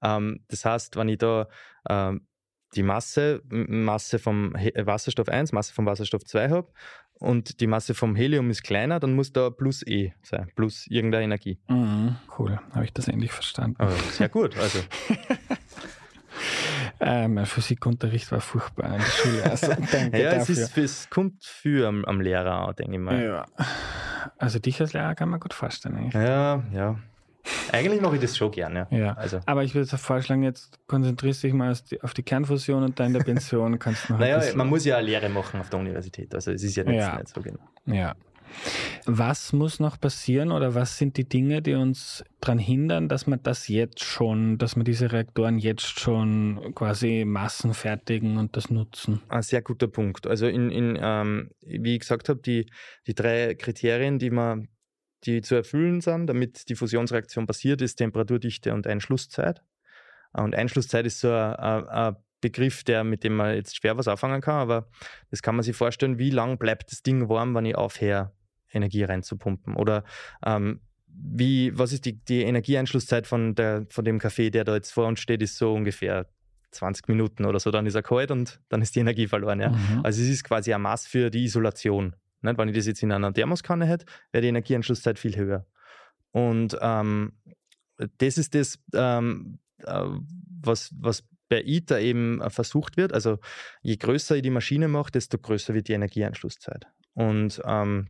Ähm, das heißt, wenn ich da ähm, die Masse, Masse vom äh, Wasserstoff 1, Masse vom Wasserstoff 2 habe und die Masse vom Helium ist kleiner, dann muss da plus E sein, plus irgendeine Energie. Mhm, cool, habe ich das endlich verstanden. Aber sehr gut, also. äh, mein Physikunterricht war furchtbar in der Schule. Also, ja, es, ist, es, kommt viel am, am Lehrer an, denke ich mal. Ja. Also dich als Lehrer kann man gut vorstellen. Eigentlich. Ja, ja. Eigentlich mache ich das schon gerne. Ja. Also. Aber ich würde vorschlagen, jetzt konzentrierst du dich mal auf die Kernfusion und dann in der Pension kannst du noch Naja, man muss ja eine Lehre machen auf der Universität. Also es ist ja, ja. nicht so genau. Ja. Was muss noch passieren oder was sind die Dinge, die uns daran hindern, dass man das jetzt schon, dass wir diese Reaktoren jetzt schon quasi massenfertigen und das nutzen? Ein sehr guter Punkt. Also in, in ähm, wie ich gesagt habe, die, die drei Kriterien, die man die zu erfüllen sind, damit die Fusionsreaktion passiert, ist Temperaturdichte und Einschlusszeit. Und Einschlusszeit ist so ein, ein Begriff, der, mit dem man jetzt schwer was anfangen kann, aber das kann man sich vorstellen, wie lang bleibt das Ding warm, wenn ich aufhöre, Energie reinzupumpen? Oder ähm, wie, was ist die, die Energieeinschlusszeit von, der, von dem Kaffee, der da jetzt vor uns steht, ist so ungefähr 20 Minuten oder so, dann ist er kalt und dann ist die Energie verloren. Ja? Mhm. Also es ist quasi ein Maß für die Isolation. Nicht? Wenn ich das jetzt in einer Thermoskanne hätte, wäre die Energieeinschlusszeit viel höher. Und ähm, das ist das, ähm, äh, was, was bei ITER eben äh, versucht wird. Also je größer ich die Maschine mache, desto größer wird die Energieeinschlusszeit. Und ähm,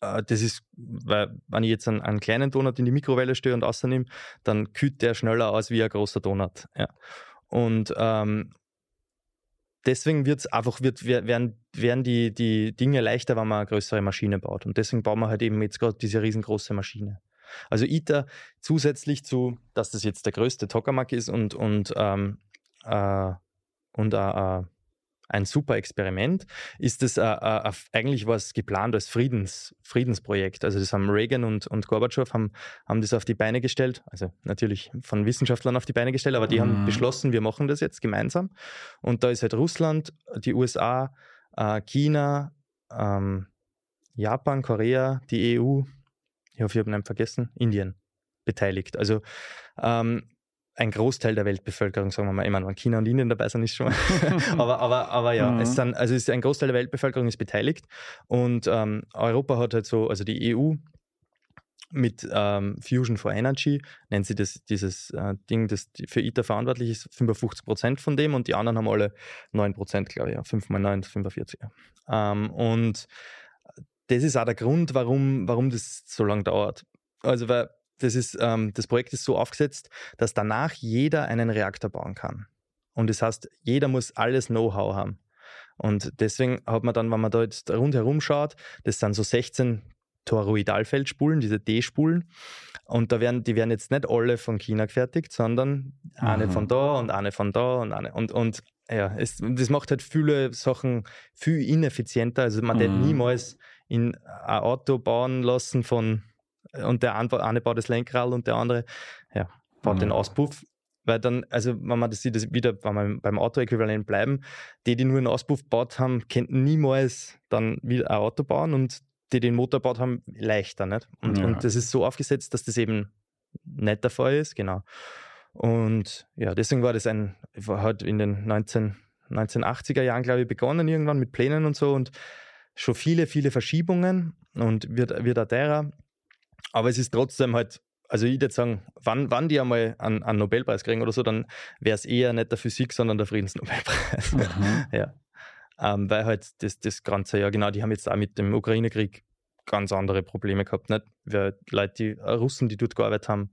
äh, das ist, weil wenn ich jetzt einen, einen, kleinen Donut in die Mikrowelle störe und außernehme, dann kühlt der schneller aus wie ein großer Donut. Ja. Und ähm, deswegen wird's einfach, wird, werden, werden die, die Dinge leichter, wenn man eine größere Maschine baut. Und deswegen bauen wir halt eben jetzt gerade diese riesengroße Maschine. Also ITER zusätzlich zu, dass das jetzt der größte Tokamak ist und, und, ähm, äh, und äh, äh ein super Experiment, ist es äh, äh, eigentlich was geplant als Friedens, Friedensprojekt. Also das haben Reagan und, und Gorbatschow haben, haben das auf die Beine gestellt, also natürlich von Wissenschaftlern auf die Beine gestellt, aber die mhm. haben beschlossen, wir machen das jetzt gemeinsam. Und da ist halt Russland, die USA, äh, China, ähm, Japan, Korea, die EU, ich hoffe, ich habe einen vergessen, Indien beteiligt. Also ähm, ein Großteil der Weltbevölkerung, sagen wir mal, meine, wenn China und Indien dabei sind, ist schon aber, aber, aber ja, mhm. es sind, also es ist ein Großteil der Weltbevölkerung ist beteiligt und ähm, Europa hat halt so, also die EU mit ähm, Fusion for Energy, nennt sie das, dieses äh, Ding, das für ITER verantwortlich ist, 55 Prozent von dem und die anderen haben alle 9 Prozent, glaube ich, ja. 5 mal 9 45. Ja. Ähm, und das ist auch der Grund, warum, warum das so lange dauert. Also, weil das, ist, ähm, das Projekt ist so aufgesetzt, dass danach jeder einen Reaktor bauen kann. Und das heißt, jeder muss alles Know-how haben. Und deswegen hat man dann, wenn man da jetzt rundherum schaut, das sind so 16 Toroidalfeldspulen, diese D-Spulen. Und da werden, die werden jetzt nicht alle von China gefertigt, sondern eine von da und eine von da und eine. Und, und ja, es, das macht halt viele Sachen viel ineffizienter. Also man mhm. hätte niemals in ein Auto bauen lassen von und der eine baut das Lenkrad und der andere ja, baut mhm. den Auspuff. Weil dann, also wenn man das sieht, das wieder, wenn wir beim Auto-Äquivalent bleiben, die, die nur einen Auspuff gebaut haben, könnten niemals dann wieder ein Auto bauen und die den Motor gebaut haben, leichter. Nicht? Und, ja. und das ist so aufgesetzt, dass das eben nicht der Fall ist, genau. Und ja, deswegen war das ein, war halt in den 19, 1980er Jahren, glaube ich, begonnen irgendwann mit Plänen und so und schon viele, viele Verschiebungen und wird, wird auch derer. Aber es ist trotzdem halt, also ich würde sagen, wann, wann die einmal einen, einen Nobelpreis kriegen oder so, dann wäre es eher nicht der Physik, sondern der Friedensnobelpreis. Mhm. ja. Ähm, weil halt das, das Ganze, ja genau, die haben jetzt auch mit dem Ukraine-Krieg ganz andere Probleme gehabt. Nicht? Weil Leute, die äh, Russen, die dort gearbeitet haben,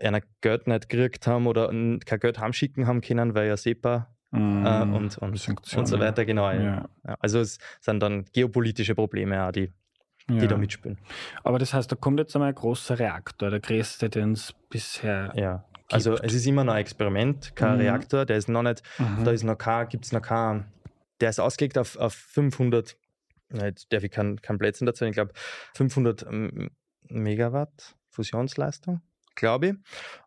einer Geld nicht gekriegt haben oder kein Geld heimschicken haben können, weil ja SEPA mm, äh, und, und, und so weiter, genau. Ja. Ja. Also es sind dann geopolitische Probleme auch, die die ja. da mitspielen. Aber das heißt, da kommt jetzt einmal ein großer Reaktor, der größte, den es bisher ja. Gibt. Also es ist immer noch ein Experiment, kein mhm. Reaktor, der ist noch nicht, mhm. da ist noch kein, gibt es noch kein, der ist ausgelegt auf, auf 500, jetzt darf ich keinen kein Plätzchen dazu, ich glaube 500 Megawatt Fusionsleistung, glaube ich.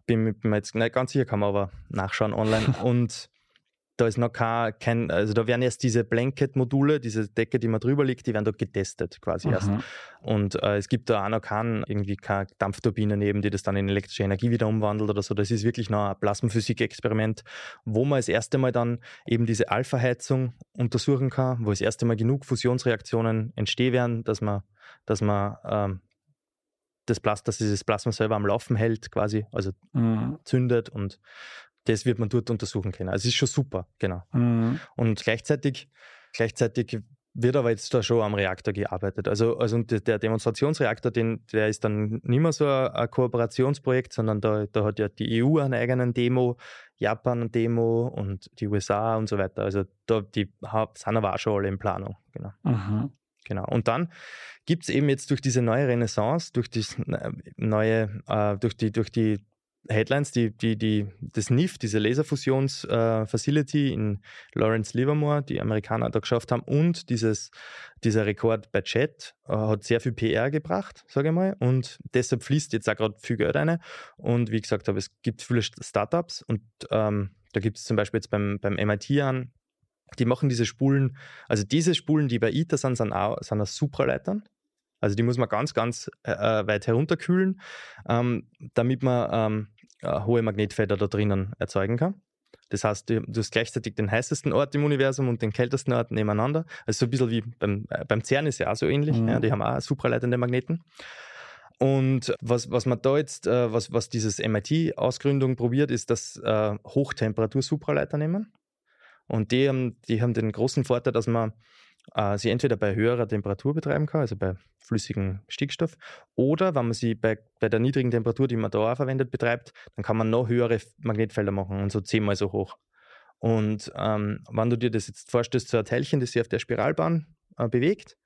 Bin, bin mir jetzt nicht ganz sicher, kann man aber nachschauen online. Und da ist noch kein, kein, also da werden erst diese Blanket-Module, diese Decke, die man drüber liegt, die werden dort getestet quasi mhm. erst. Und äh, es gibt da auch noch kein, irgendwie keine Dampfturbine neben, die das dann in elektrische Energie wieder umwandelt oder so. Das ist wirklich noch ein Plasmaphysik-Experiment, wo man das erste Mal dann eben diese Alpha-Heizung untersuchen kann, wo das erste Mal genug Fusionsreaktionen entstehen werden, dass man, dass man ähm, das Plasma, dass dieses Plasma selber am Laufen hält, quasi, also mhm. zündet und das wird man dort untersuchen können. Also es ist schon super, genau. Mhm. Und gleichzeitig, gleichzeitig wird aber jetzt da schon am Reaktor gearbeitet. Also, also der Demonstrationsreaktor, den, der ist dann nicht mehr so ein, Kooperationsprojekt, sondern da, da hat ja die EU einen eigenen Demo, Japan eine Demo und die USA und so weiter. Also da, die sind aber auch schon alle in Planung. Genau. Mhm. Genau. Und dann gibt es eben jetzt durch diese neue Renaissance, durch die neue, äh, durch die, durch die Headlines, die, die, die, das NIF, diese Laserfusions-Facility äh, in Lawrence Livermore, die Amerikaner da geschafft haben, und dieses, dieser Rekord bei Chat äh, hat sehr viel PR gebracht, sage ich mal, und deshalb fließt jetzt auch gerade viel Geld rein. Und wie gesagt habe, es gibt viele Startups und ähm, da gibt es zum Beispiel jetzt beim, beim MIT an, die machen diese Spulen, also diese Spulen, die bei ITER sind, sind, auch, sind aus Supraleitern. Also die muss man ganz, ganz äh, äh weit herunterkühlen, ähm, damit man ähm, äh, hohe Magnetfelder da drinnen erzeugen kann. Das heißt, du, du, hast gleichzeitig den heißesten Ort im Universum und den kältesten Ort nebeneinander. Also so ein bisschen wie beim, äh, beim CERN ist ja auch so ähnlich. Mhm. Ja, die haben auch supraleitende Magneten. Und was, was man da jetzt, äh, was, was dieses MIT-Ausgründung probiert, ist, dass äh, Hochtemperatur-Supraleiter nehmen. Und die haben, die haben den großen Vorteil, dass man äh, sie entweder bei höherer Temperatur betreiben kann, also bei flüssigem Stickstoff, oder wenn man sie bei, bei der niedrigen Temperatur, die man da auch verwendet, betreibt, dann kann man noch höhere Magnetfelder machen und so zehnmal so hoch. Und ähm, wenn du dir das jetzt vorstellst, so ein Teilchen, das sich auf der Spiralbahn äh, bewegt,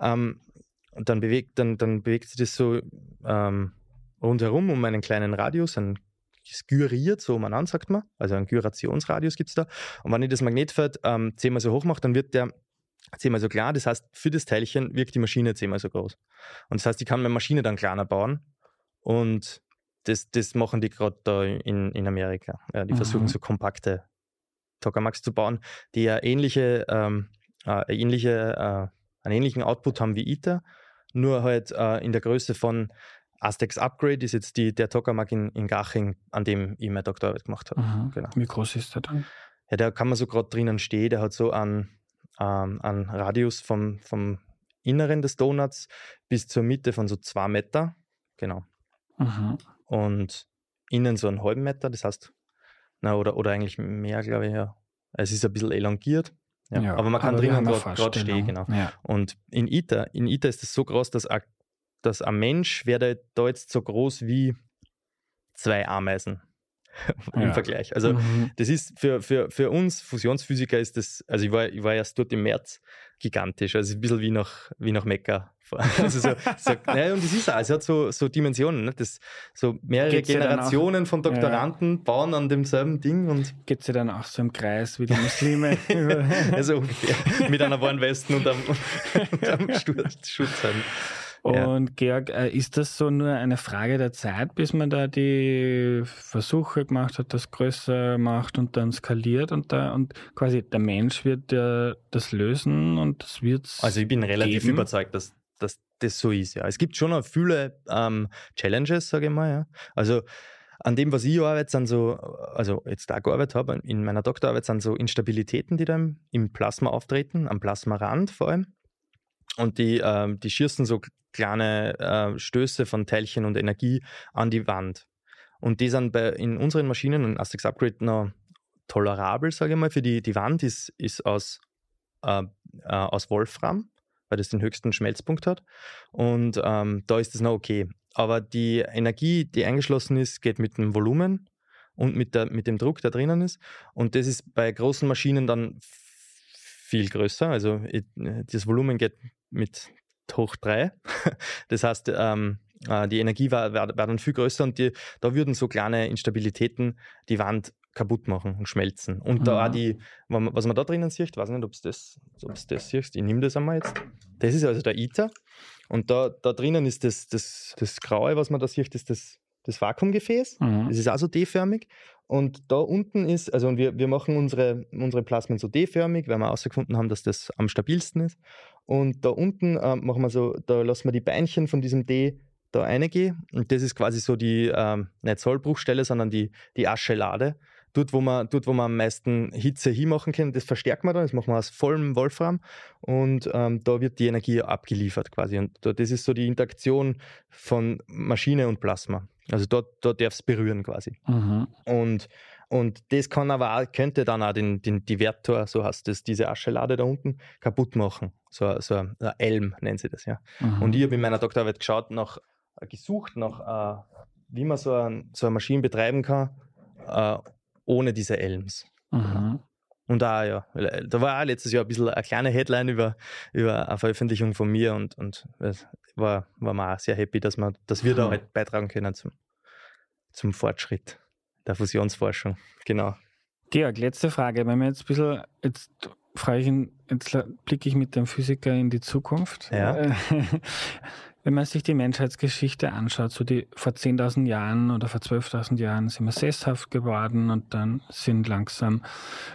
ähm, dann bewegt, dann, dann bewegt sich das so ähm, rundherum um einen kleinen Radius, ein gyriert, so umeinander, sagt man. Also einen Gyrationsradius gibt es da. Und wenn ich das Magnetfeld ähm, zehnmal so hoch mache, dann wird der zehnmal so klar. Das heißt, für das Teilchen wirkt die Maschine zehnmal so groß. Und das heißt, ich kann meine Maschine dann kleiner bauen. Und das, das machen die gerade da in, in Amerika. Ja, die mhm. versuchen so kompakte Tokamaks zu bauen, die ja ähnliche, ähm, äh, ähnliche, äh, einen ähnlichen Output haben wie ITER, nur halt äh, in der Größe von Aztecs Upgrade ist jetzt die, der Tokamak in, in Gaching, an dem ich meine Doktorarbeit gemacht habe. Mhm. Genau. Wie groß ist der dann? Ja, da kann man so gerade drinnen stehen. Der hat so einen, ähm, einen Radius vom, vom Inneren des Donuts bis zur Mitte von so zwei Meter. Genau. Mhm. Und innen so einen halben Meter, das heißt, na, oder, oder eigentlich mehr, glaube ich, ja. Es ist ein bisschen elongiert. Ja, ja, aber man kann aber drinnen gerade stehen, genau. Ja. Und in ITER, in ITER ist es so groß, dass dass ein Mensch wäre da jetzt so groß wie zwei Ameisen im ja. Vergleich. Also mhm. das ist für, für, für uns Fusionsphysiker ist das, also ich war, ich war erst dort im März gigantisch, also ein bisschen wie nach, wie nach Mekka. Also so, so, ja, und das ist auch, es hat so, so Dimensionen, ne? das, so mehrere Geht's Generationen von Doktoranden ja. bauen an demselben Ding. und Geht sie dann auch so im Kreis wie die Muslime? also ungefähr, mit einer Warnwesten und einem, und einem Schutzhelm. Und ja. Georg, äh, ist das so nur eine Frage der Zeit, bis man da die Versuche gemacht hat, das größer macht und dann skaliert und da und quasi der Mensch wird ja das lösen und das wird Also ich bin relativ geben. überzeugt, dass, dass das so ist, ja. Es gibt schon noch viele ähm, Challenges, sage ich mal, ja. Also an dem, was ich arbeite, sind so, also jetzt da gearbeitet habe, in meiner Doktorarbeit sind so Instabilitäten, die da im, im Plasma auftreten, am Plasmarand vor allem. Und die, ähm, die schießen so kleine äh, Stöße von Teilchen und Energie an die Wand. Und die sind bei, in unseren Maschinen und Astex Upgrade noch tolerabel, sage ich mal, für die, die Wand ist, ist aus, äh, äh, aus Wolfram, weil das den höchsten Schmelzpunkt hat. Und ähm, da ist es noch okay. Aber die Energie, die eingeschlossen ist, geht mit dem Volumen und mit, der, mit dem Druck, der drinnen ist. Und das ist bei großen Maschinen dann viel größer. Also das Volumen geht mit hoch 3. Das heißt, ähm, äh, die Energie war, war, war, dann viel größer und die, da würden so kleine Instabilitäten die Wand kaputt machen und schmelzen. Und mhm. da auch die, was man da drinnen sieht, weiß nicht, ob es das, das siehst, ich nehme das einmal jetzt. Das ist also der ITER. Und da, da drinnen ist das, das, das Graue, was man da sieht, ist das, das Vakuumgefäß. Mhm. Das ist also D-förmig. Und da unten ist, also wir, wir machen unsere, unsere Plasmen so D-förmig, weil wir herausgefunden haben, dass das am stabilsten ist. Und da unten äh, machen wir so, da lassen wir die Beinchen von diesem D da reingehen. Und das ist quasi so die, ähm, nicht Sollbruchstelle, sondern die, die Aschelade. Dort wo, man, dort, wo man am meisten Hitze hinmachen kann, das verstärkt man dann, das machen wir aus vollem Wolfram und ähm, da wird die Energie abgeliefert quasi. Und da, das ist so die Interaktion von Maschine und Plasma. Also dort, dort darf es berühren quasi. Mhm. Und und das kann aber auch, könnte dann auch den, den Divertor, so heißt das, diese Aschelade da unten, kaputt machen. So, so ein Elm nennen sie das, ja. Mhm. Und ich habe in meiner Doktorarbeit geschaut, nach, äh, gesucht nach, äh, wie man so, ein, so eine Maschine betreiben kann, äh, ohne diese Elms. Mhm. Und auch, ja, da war auch letztes Jahr ein bisschen eine kleine Headline über, über eine Veröffentlichung von mir und, und war, war man auch sehr happy, dass, man, dass wir da halt beitragen können zum, zum Fortschritt der Fusionsforschung. Genau. Georg, letzte Frage. Wenn wir jetzt ein bisschen, jetzt frage ich ihn, jetzt blicke ich mit dem Physiker in die Zukunft. Ja. Wenn man sich die Menschheitsgeschichte anschaut, so die vor 10.000 Jahren oder vor 12.000 Jahren sind wir sesshaft geworden und dann sind langsam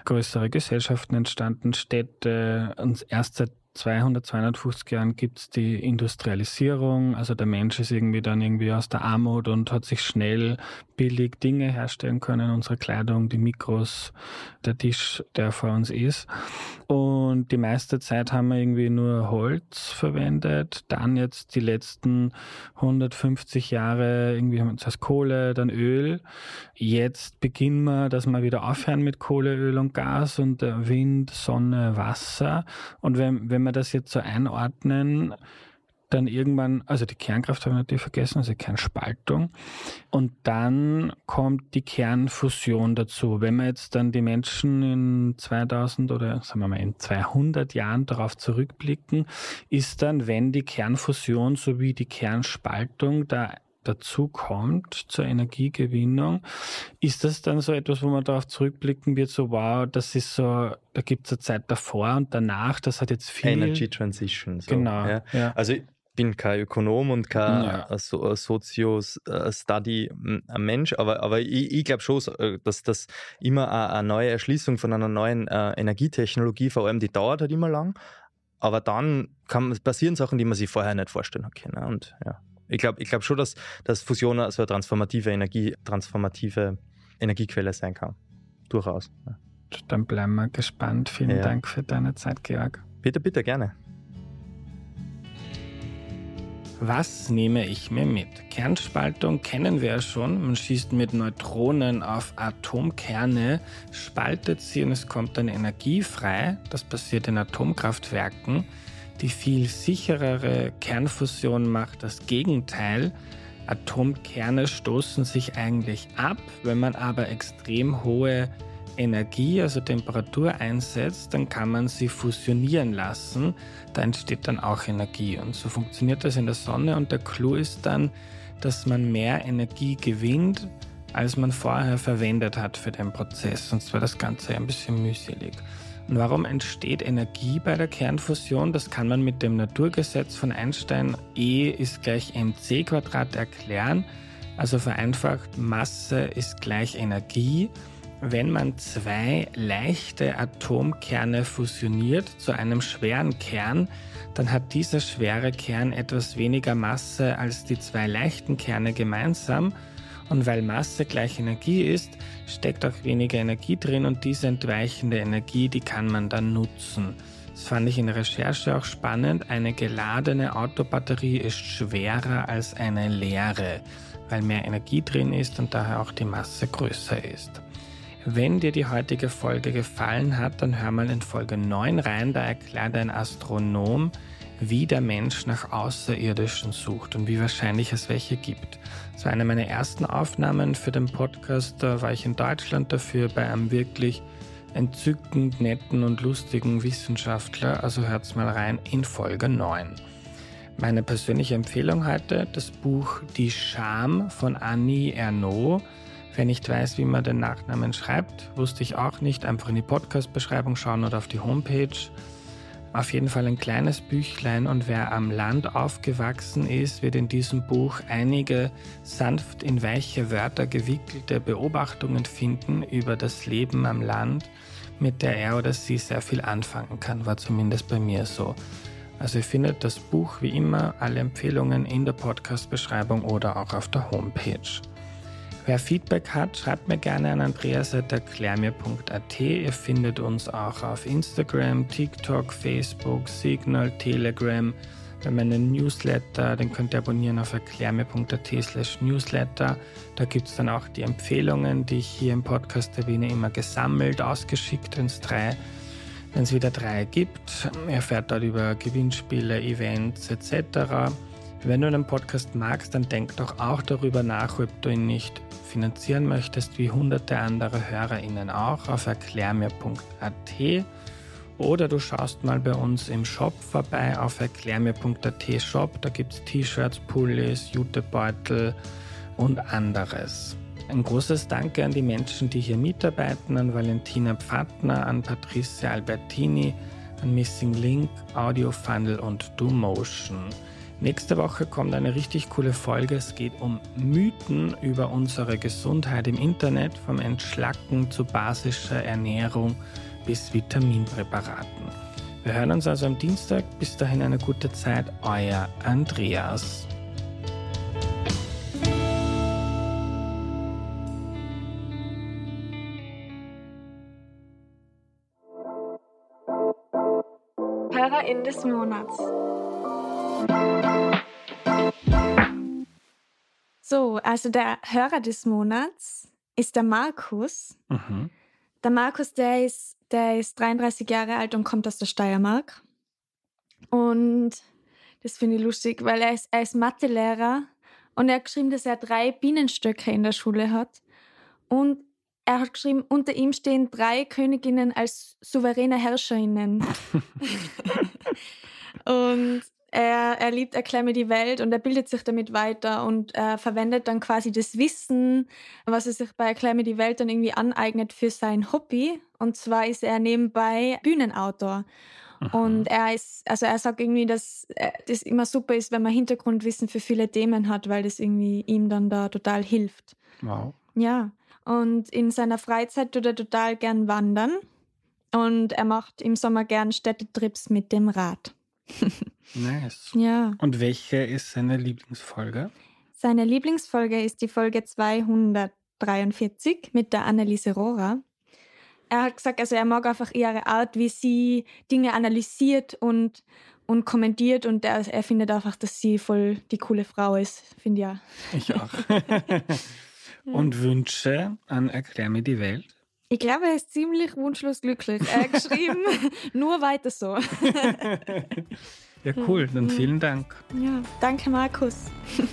größere Gesellschaften entstanden, Städte, und erst seit 200, 250 Jahren gibt es die Industrialisierung. Also der Mensch ist irgendwie dann irgendwie aus der Armut und hat sich schnell billig Dinge herstellen können. Unsere Kleidung, die Mikros, der Tisch, der vor uns ist. Und die meiste Zeit haben wir irgendwie nur Holz verwendet. Dann jetzt die letzten 150 Jahre irgendwie haben wir zuerst Kohle, dann Öl. Jetzt beginnen wir, dass wir wieder aufhören mit Kohle, Öl und Gas und Wind, Sonne, Wasser. Und wenn, wenn wir das jetzt so einordnen, dann irgendwann, also die Kernkraft habe ich natürlich vergessen, also Kernspaltung. Und dann kommt die Kernfusion dazu. Wenn wir jetzt dann die Menschen in 2000 oder sagen wir mal in 200 Jahren darauf zurückblicken, ist dann, wenn die Kernfusion sowie die Kernspaltung da dazu kommt zur Energiegewinnung, ist das dann so etwas, wo man darauf zurückblicken wird, so wow, das ist so, da gibt es eine Zeit davor und danach, das hat jetzt viel... Energy Transition. So. Genau. Ja. Ja. Also bin kein Ökonom und kein ja. so, Sozio-Study-Mensch, aber, aber ich, ich glaube schon, äh, dass das immer eine, neue Erschließung von einer neuen äh, Energietechnologie, vor allem die dauert halt immer lang, aber dann kann, passieren Sachen, die man sich vorher nicht vorstellen hat können. Und ja, ich glaube ich glaub schon, dass, dass Fusion so eine transformative Energie, transformative Energiequelle sein kann. Durchaus. Ja. Dann bleiben wir gespannt. Vielen ja. Dank für deine Zeit, Georg. Bitte, bitte, gerne. Was nehme ich mir mit? Kernspaltung kennen wir ja schon. Man schießt mit Neutronen auf Atomkerne, spaltet sie und es kommt dann Energie frei. Das passiert in Atomkraftwerken. Die viel sicherere Kernfusion macht das Gegenteil. Atomkerne stoßen sich eigentlich ab. Wenn man aber extrem hohe Energie, also Temperatur einsetzt, dann kann man sie fusionieren lassen. Da entsteht dann auch Energie. Und so funktioniert das in der Sonne. Und der Clou ist dann, dass man mehr Energie gewinnt, als man vorher verwendet hat für den Prozess. Sonst war das Ganze ein bisschen mühselig. Und warum entsteht Energie bei der Kernfusion? Das kann man mit dem Naturgesetz von Einstein E ist gleich mc Quadrat erklären. Also vereinfacht, Masse ist gleich Energie. Wenn man zwei leichte Atomkerne fusioniert zu einem schweren Kern, dann hat dieser schwere Kern etwas weniger Masse als die zwei leichten Kerne gemeinsam. Und weil Masse gleich Energie ist, steckt auch weniger Energie drin und diese entweichende Energie, die kann man dann nutzen. Das fand ich in der Recherche auch spannend. Eine geladene Autobatterie ist schwerer als eine leere, weil mehr Energie drin ist und daher auch die Masse größer ist. Wenn dir die heutige Folge gefallen hat, dann hör mal in Folge 9 rein, da erklärt ein Astronom, wie der Mensch nach Außerirdischen sucht und wie wahrscheinlich es welche gibt. Das war eine meiner ersten Aufnahmen für den Podcast, da war ich in Deutschland dafür bei einem wirklich entzückend netten und lustigen Wissenschaftler, also hört's mal rein in Folge 9. Meine persönliche Empfehlung heute, das Buch Die Scham von Annie Ernaux Wer nicht weiß, wie man den Nachnamen schreibt, wusste ich auch nicht. Einfach in die Podcast-Beschreibung schauen oder auf die Homepage. Auf jeden Fall ein kleines Büchlein und wer am Land aufgewachsen ist, wird in diesem Buch einige sanft in weiche Wörter gewickelte Beobachtungen finden über das Leben am Land, mit der er oder sie sehr viel anfangen kann, war zumindest bei mir so. Also ihr findet das Buch wie immer, alle Empfehlungen in der Podcast-Beschreibung oder auch auf der Homepage. Wer Feedback hat, schreibt mir gerne an andreas.erklärmir.at. Ihr findet uns auch auf Instagram, TikTok, Facebook, Signal, Telegram. Wir haben einen Newsletter, den könnt ihr abonnieren auf erklärmir.at slash newsletter. Da gibt es dann auch die Empfehlungen, die ich hier im Podcast erwähne, immer gesammelt, ausgeschickt, wenn es drei wenn es wieder drei gibt. Erfährt dort über Gewinnspiele, Events etc. Wenn du einen Podcast magst, dann denk doch auch darüber nach, ob du ihn nicht finanzieren möchtest, wie hunderte andere HörerInnen auch, auf erklärmir.at oder du schaust mal bei uns im Shop vorbei auf erklärmir.at Shop. Da gibt es T-Shirts, Pullis, Jutebeutel und anderes. Ein großes Danke an die Menschen, die hier mitarbeiten, an Valentina Pfattner, an Patricia Albertini, an Missing Link, Audio Funnel und DoMotion. Nächste Woche kommt eine richtig coole Folge. Es geht um Mythen über unsere Gesundheit im Internet, vom Entschlacken zu basischer Ernährung bis Vitaminpräparaten. Wir hören uns also am Dienstag. Bis dahin eine gute Zeit. Euer Andreas. Hörerin des Monats. So, also der Hörer des Monats ist der Markus. Mhm. Der Markus, der ist, der ist 33 Jahre alt und kommt aus der Steiermark. Und Das finde ich lustig, weil er ist, er ist Mathelehrer und er hat geschrieben, dass er drei Bienenstöcke in der Schule hat. Und er hat geschrieben, unter ihm stehen drei Königinnen als souveräne Herrscherinnen. und er, er liebt Erklär mir die Welt und er bildet sich damit weiter und er verwendet dann quasi das Wissen, was er sich bei Erklär mir die Welt dann irgendwie aneignet für sein Hobby. Und zwar ist er nebenbei Bühnenautor. Und er ist, also er sagt irgendwie, dass äh, das immer super ist, wenn man Hintergrundwissen für viele Themen hat, weil das irgendwie ihm dann da total hilft. Wow. Ja. Und in seiner Freizeit tut er total gern wandern. Und er macht im Sommer gern Städtetrips mit dem Rad. nice. Ja. Und welche ist seine Lieblingsfolge? Seine Lieblingsfolge ist die Folge 243 mit der Anneliese Rohrer er hat gesagt, also er mag einfach ihre Art, wie sie Dinge analysiert und, und kommentiert und er, er findet einfach, dass sie voll die coole Frau ist, finde ja. Ich auch. und Wünsche an Erklär mir die Welt? Ich glaube, er ist ziemlich wunschlos glücklich. Er hat geschrieben, nur weiter so. ja, cool. Dann mhm. vielen Dank. Ja, danke, Markus.